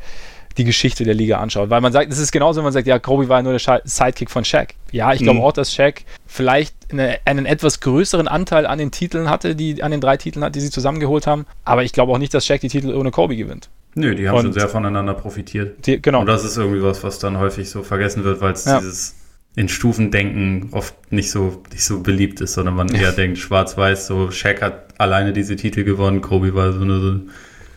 Speaker 1: die Geschichte der Liga anschaut. Weil man sagt, es ist genauso, wenn man sagt, ja, Kobe war nur der Sidekick von Shaq. Ja, ich glaube mhm. auch, dass Shaq vielleicht eine, einen etwas größeren Anteil an den Titeln hatte, die an den drei Titeln hat, die sie zusammengeholt haben. Aber ich glaube auch nicht, dass Shaq die Titel ohne Kobe gewinnt.
Speaker 2: Nö, die haben und schon sehr voneinander profitiert.
Speaker 1: Die, genau.
Speaker 2: Und das ist irgendwie was, was dann häufig so vergessen wird, weil es ja. dieses in Stufendenken oft nicht so, nicht so beliebt ist, sondern man (laughs) eher denkt, schwarz-weiß, so Shaq hat alleine diese Titel gewonnen, Kobe war so eine,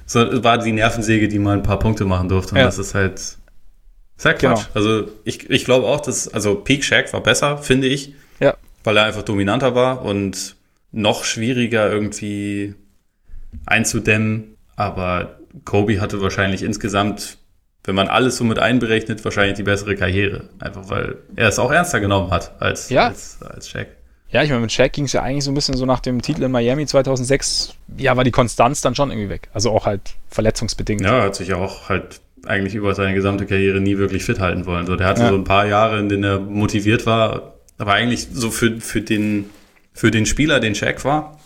Speaker 2: so, war die Nervensäge, die mal ein paar Punkte machen durfte. Und ja. das ist halt, ist halt Quatsch. Genau. Also ich, ich glaube auch, dass, also Peak Shaq war besser, finde ich.
Speaker 1: Ja.
Speaker 2: Weil er einfach dominanter war und noch schwieriger irgendwie einzudämmen. Aber Kobe hatte wahrscheinlich insgesamt, wenn man alles so mit einberechnet, wahrscheinlich die bessere Karriere. Einfach weil er es auch ernster genommen hat als,
Speaker 1: ja.
Speaker 2: als, als Shaq.
Speaker 1: Ja, ich meine, mit Shaq ging es ja eigentlich so ein bisschen so nach dem Titel in Miami 2006, ja, war die Konstanz dann schon irgendwie weg. Also auch halt verletzungsbedingt.
Speaker 2: Ja, hat sich ja auch halt eigentlich über seine gesamte Karriere nie wirklich fit halten wollen. So, der hatte ja. so ein paar Jahre, in denen er motiviert war, Aber eigentlich so für, für, den, für den Spieler, den Shaq war,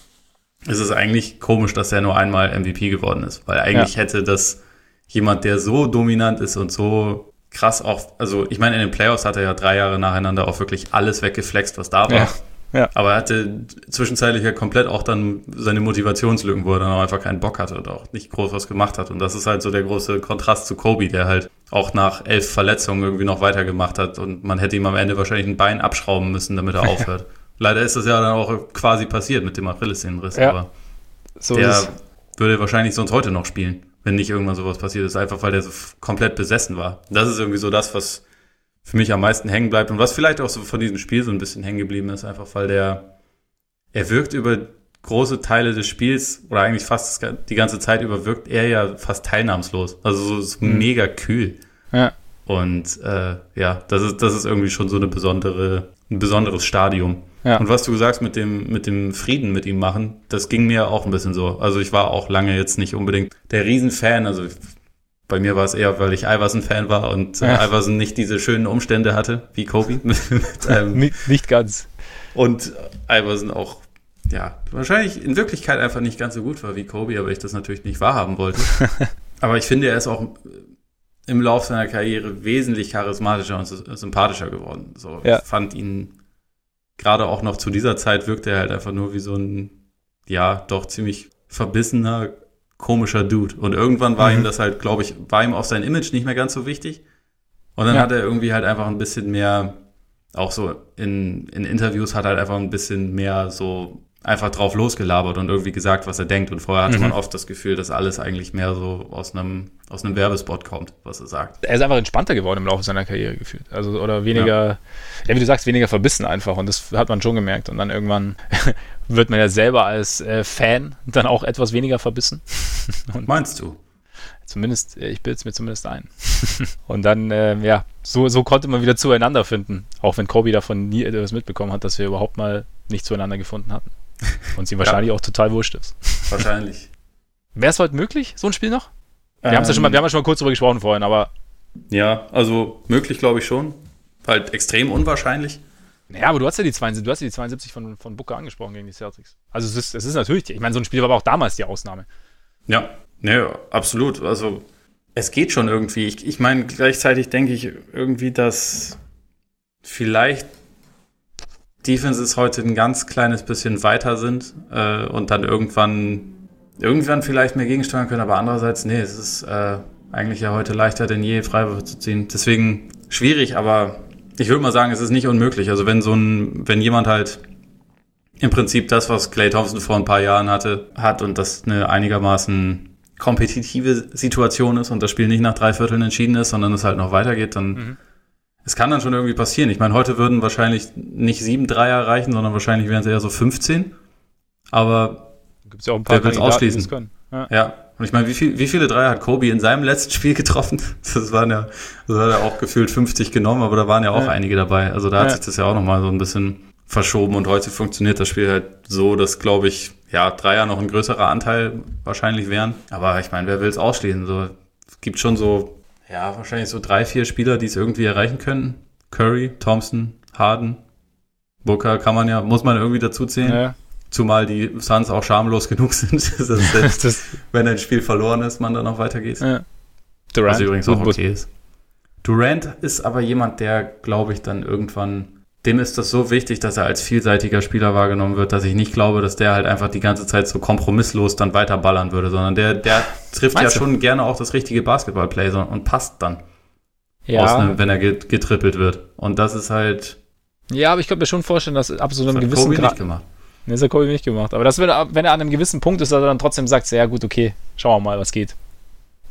Speaker 2: ist es eigentlich komisch, dass er nur einmal MVP geworden ist. Weil eigentlich ja. hätte das jemand, der so dominant ist und so krass auch, also ich meine, in den Playoffs hat er ja drei Jahre nacheinander auch wirklich alles weggeflext, was da war.
Speaker 1: Ja. Ja.
Speaker 2: Aber er hatte zwischenzeitlich ja komplett auch dann seine Motivationslücken, wo er dann auch einfach keinen Bock hatte und auch nicht groß was gemacht hat. Und das ist halt so der große Kontrast zu Kobe, der halt auch nach elf Verletzungen irgendwie noch weitergemacht hat und man hätte ihm am Ende wahrscheinlich ein Bein abschrauben müssen, damit er (laughs) aufhört. Leider ist das ja dann auch quasi passiert mit dem Achillessehnenriss, ja. aber so der würde wahrscheinlich sonst heute noch spielen wenn nicht irgendwann sowas passiert ist, einfach weil der so komplett besessen war. Das ist irgendwie so das, was für mich am meisten hängen bleibt und was vielleicht auch so von diesem Spiel so ein bisschen hängen geblieben ist, einfach weil der, er wirkt über große Teile des Spiels oder eigentlich fast die ganze Zeit über wirkt er ja fast teilnahmslos. Also so, so mhm. mega kühl.
Speaker 1: Ja.
Speaker 2: Und äh, ja, das ist, das ist irgendwie schon so eine besondere, ein besonderes Stadium. Ja. Und was du sagst mit dem, mit dem Frieden mit ihm machen, das ging mir auch ein bisschen so. Also ich war auch lange jetzt nicht unbedingt der Riesenfan. Also bei mir war es eher, weil ich Iverson-Fan war und äh, ja. Iverson nicht diese schönen Umstände hatte, wie Kobe. (laughs)
Speaker 1: einem, nicht, nicht ganz.
Speaker 2: Und Iverson auch, ja, wahrscheinlich in Wirklichkeit einfach nicht ganz so gut war wie Kobe, aber ich das natürlich nicht wahrhaben wollte. (laughs) aber ich finde, er ist auch im Laufe seiner Karriere wesentlich charismatischer und sympathischer geworden. So, ja. ich fand ihn gerade auch noch zu dieser Zeit wirkte er halt einfach nur wie so ein, ja, doch ziemlich verbissener, komischer Dude. Und irgendwann war mhm. ihm das halt, glaube ich, war ihm auch sein Image nicht mehr ganz so wichtig. Und dann ja. hat er irgendwie halt einfach ein bisschen mehr, auch so in, in Interviews hat er halt einfach ein bisschen mehr so einfach drauf losgelabert und irgendwie gesagt, was er denkt. Und vorher hatte mhm. man oft das Gefühl, dass alles eigentlich mehr so aus einem, aus einem Werbespot kommt, was er sagt.
Speaker 1: Er ist einfach entspannter geworden im Laufe seiner Karriere gefühlt. Also, oder weniger, ja. ja wie du sagst, weniger verbissen einfach. Und das hat man schon gemerkt. Und dann irgendwann (laughs) wird man ja selber als äh, Fan dann auch etwas weniger verbissen. (laughs)
Speaker 2: Und Meinst du?
Speaker 1: Zumindest, äh, ich bilde es mir zumindest ein. (laughs) und dann, äh, ja, so, so konnte man wieder zueinander finden. Auch wenn Kobe davon nie etwas mitbekommen hat, dass wir überhaupt mal nicht zueinander gefunden hatten. Und es ihm wahrscheinlich ja. auch total wurscht ist.
Speaker 2: Wahrscheinlich. (laughs)
Speaker 1: Wäre es heute möglich, so ein Spiel noch? Wir ähm, haben ja schon mal, wir haben ja schon mal kurz darüber gesprochen vorhin, aber.
Speaker 2: Ja, also möglich glaube ich schon. Halt extrem unwahrscheinlich.
Speaker 1: Ja, aber du hast ja die 72, du hast ja die 72 von, von Booker angesprochen gegen die Celtics. Also es ist, es ist natürlich, ich meine, so ein Spiel war aber auch damals die Ausnahme.
Speaker 2: Ja, ne, absolut. Also es geht schon irgendwie. Ich, ich meine, gleichzeitig denke ich irgendwie, dass vielleicht Defenses heute ein ganz kleines bisschen weiter sind äh, und dann irgendwann irgendwann vielleicht mehr gegensteuern können, aber andererseits, nee, es ist äh, eigentlich ja heute leichter denn je, Freiwürfe zu ziehen. Deswegen schwierig, aber ich würde mal sagen, es ist nicht unmöglich. Also wenn so ein, wenn jemand halt im Prinzip das, was Clay Thompson vor ein paar Jahren hatte, hat und das eine einigermaßen kompetitive Situation ist und das Spiel nicht nach drei Vierteln entschieden ist, sondern es halt noch weitergeht, dann mhm es kann dann schon irgendwie passieren. Ich meine, heute würden wahrscheinlich nicht sieben Dreier reichen, sondern wahrscheinlich wären es eher so 15. Aber
Speaker 1: gibt's ja auch ein paar
Speaker 2: wer will ausschließen? Können. Ja. ja. Und ich meine, wie, viel, wie viele Dreier hat Kobe in seinem letzten Spiel getroffen? (laughs) Das waren ja, das hat er auch gefühlt 50 genommen, aber da waren ja auch ja. einige dabei. Also da hat ja. sich das ja auch nochmal so ein bisschen verschoben und heute funktioniert das Spiel halt so, dass, glaube ich, ja, Dreier noch ein größerer Anteil wahrscheinlich wären. Aber ich meine, wer will es ausschließen? So, es gibt schon so ja, wahrscheinlich so drei, vier Spieler, die es irgendwie erreichen können. Curry, Thompson, Harden, Booker kann man ja, muss man irgendwie dazu zählen. Ja. Zumal die Suns auch schamlos genug sind, (laughs) dass (laughs) selbst, das, wenn ein Spiel verloren ist, man dann noch weitergeht. Ja. Durant. Was übrigens auch okay ist. Durant ist aber jemand, der, glaube ich, dann irgendwann dem ist das so wichtig, dass er als vielseitiger Spieler wahrgenommen wird, dass ich nicht glaube, dass der halt einfach die ganze Zeit so kompromisslos dann weiter ballern würde, sondern der, der trifft Meinst ja du? schon gerne auch das richtige Basketballplay und passt dann. Ja. Einem, wenn er getrippelt wird. Und das ist halt.
Speaker 1: Ja, aber ich könnte mir schon vorstellen, dass ab so einem
Speaker 2: das
Speaker 1: gewissen
Speaker 2: Kobe Grad. nicht gemacht.
Speaker 1: Nee, das hat Kobe nicht gemacht. Aber das, wenn er, wenn er an einem gewissen Punkt ist, dass er dann trotzdem sagt, ja gut, okay, schauen wir mal, was geht.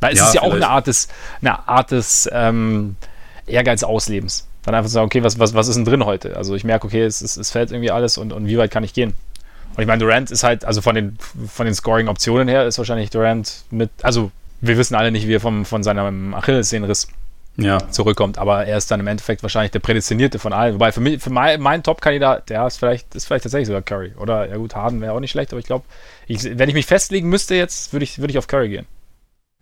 Speaker 1: Weil es ja, ist ja vielleicht. auch eine Art des, eine Art des ähm, Ehrgeiz-Auslebens. Dann einfach sagen, okay, was, was, was ist denn drin heute? Also ich merke, okay, es, es, es fällt irgendwie alles und, und wie weit kann ich gehen? Und ich meine, Durant ist halt, also von den, von den Scoring-Optionen her ist wahrscheinlich Durant mit, also wir wissen alle nicht, wie er vom, von seinem Achillessehnenriss ja. zurückkommt, aber er ist dann im Endeffekt wahrscheinlich der Prädestinierte von allen. Wobei für mich, für mein, mein Top-Kandidat, der ist vielleicht, ist vielleicht tatsächlich sogar Curry. Oder ja gut, Harden wäre auch nicht schlecht, aber ich glaube, wenn ich mich festlegen müsste jetzt, würde ich, würde ich auf Curry gehen.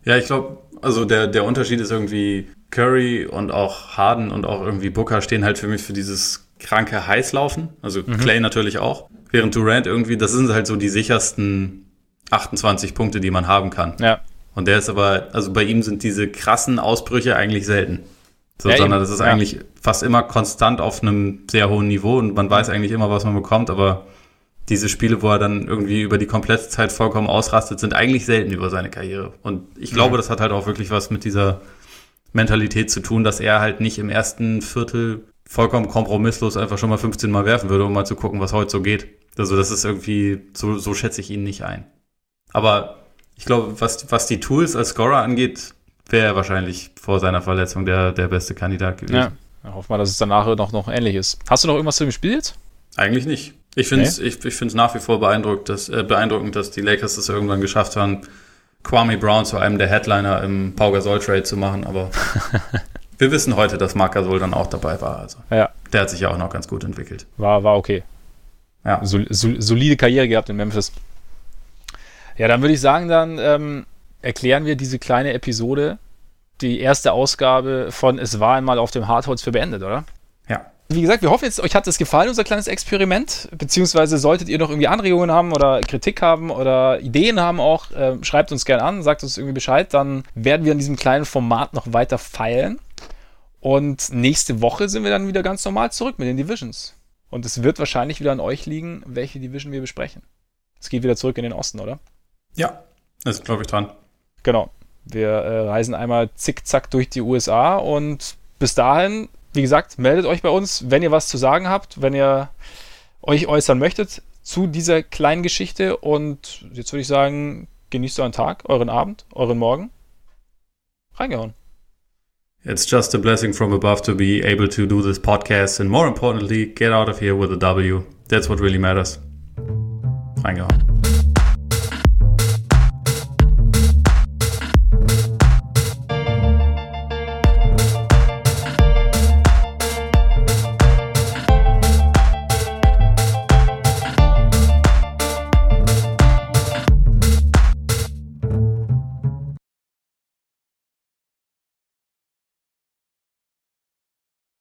Speaker 2: Ja, ich glaube, also der, der Unterschied ist irgendwie, Curry und auch Harden und auch irgendwie Booker stehen halt für mich für dieses kranke heiß laufen. Also mhm. Clay natürlich auch. Während Durant irgendwie, das sind halt so die sichersten 28 Punkte, die man haben kann.
Speaker 1: Ja.
Speaker 2: Und der ist aber, also bei ihm sind diese krassen Ausbrüche eigentlich selten. So, ja, sondern eben. das ist eigentlich fast immer konstant auf einem sehr hohen Niveau und man weiß eigentlich immer, was man bekommt, aber diese Spiele, wo er dann irgendwie über die komplette Zeit vollkommen ausrastet, sind eigentlich selten über seine Karriere. Und ich glaube, ja. das hat halt auch wirklich was mit dieser Mentalität zu tun, dass er halt nicht im ersten Viertel vollkommen kompromisslos einfach schon mal 15 Mal werfen würde, um mal zu gucken, was heute so geht. Also das ist irgendwie, so, so schätze ich ihn nicht ein. Aber ich glaube, was, was die Tools als Scorer angeht, wäre er wahrscheinlich vor seiner Verletzung der, der beste Kandidat gewesen. Ja,
Speaker 1: hoffen wir, dass es danach noch, noch ähnlich ist. Hast du noch irgendwas zu dem Spiel jetzt?
Speaker 2: Eigentlich nicht. Ich finde es okay. ich, ich find's nach wie vor beeindruckend dass, äh, beeindruckend, dass die Lakers es irgendwann geschafft haben, Kwame Brown zu einem der Headliner im Pau Gasol Trade zu machen, aber (laughs) wir wissen heute, dass Marc Gasol dann auch dabei war. Also
Speaker 1: ja.
Speaker 2: der hat sich ja auch noch ganz gut entwickelt.
Speaker 1: War, war okay.
Speaker 2: Ja.
Speaker 1: Sol, sol, solide Karriere gehabt in Memphis. Ja, dann würde ich sagen, dann ähm, erklären wir diese kleine Episode, die erste Ausgabe von Es war einmal auf dem Hartholz für beendet, oder? Wie gesagt, wir hoffen jetzt, euch hat es gefallen, unser kleines Experiment. Beziehungsweise solltet ihr noch irgendwie Anregungen haben oder Kritik haben oder Ideen haben auch, äh, schreibt uns gerne an, sagt uns irgendwie Bescheid. Dann werden wir an diesem kleinen Format noch weiter feilen. Und nächste Woche sind wir dann wieder ganz normal zurück mit den Divisions. Und es wird wahrscheinlich wieder an euch liegen, welche Division wir besprechen. Es geht wieder zurück in den Osten, oder?
Speaker 2: Ja, das ist, glaube ich, dran.
Speaker 1: Genau. Wir äh, reisen einmal zickzack durch die USA und bis dahin, wie gesagt, meldet euch bei uns, wenn ihr was zu sagen habt, wenn ihr euch äußern möchtet zu dieser kleinen Geschichte. Und jetzt würde ich sagen, genießt euren Tag, euren Abend, euren Morgen. Reingehauen.
Speaker 2: It's just a blessing from above to be able to do this podcast and more importantly, get out of here with a W. That's what really matters. Reingehauen.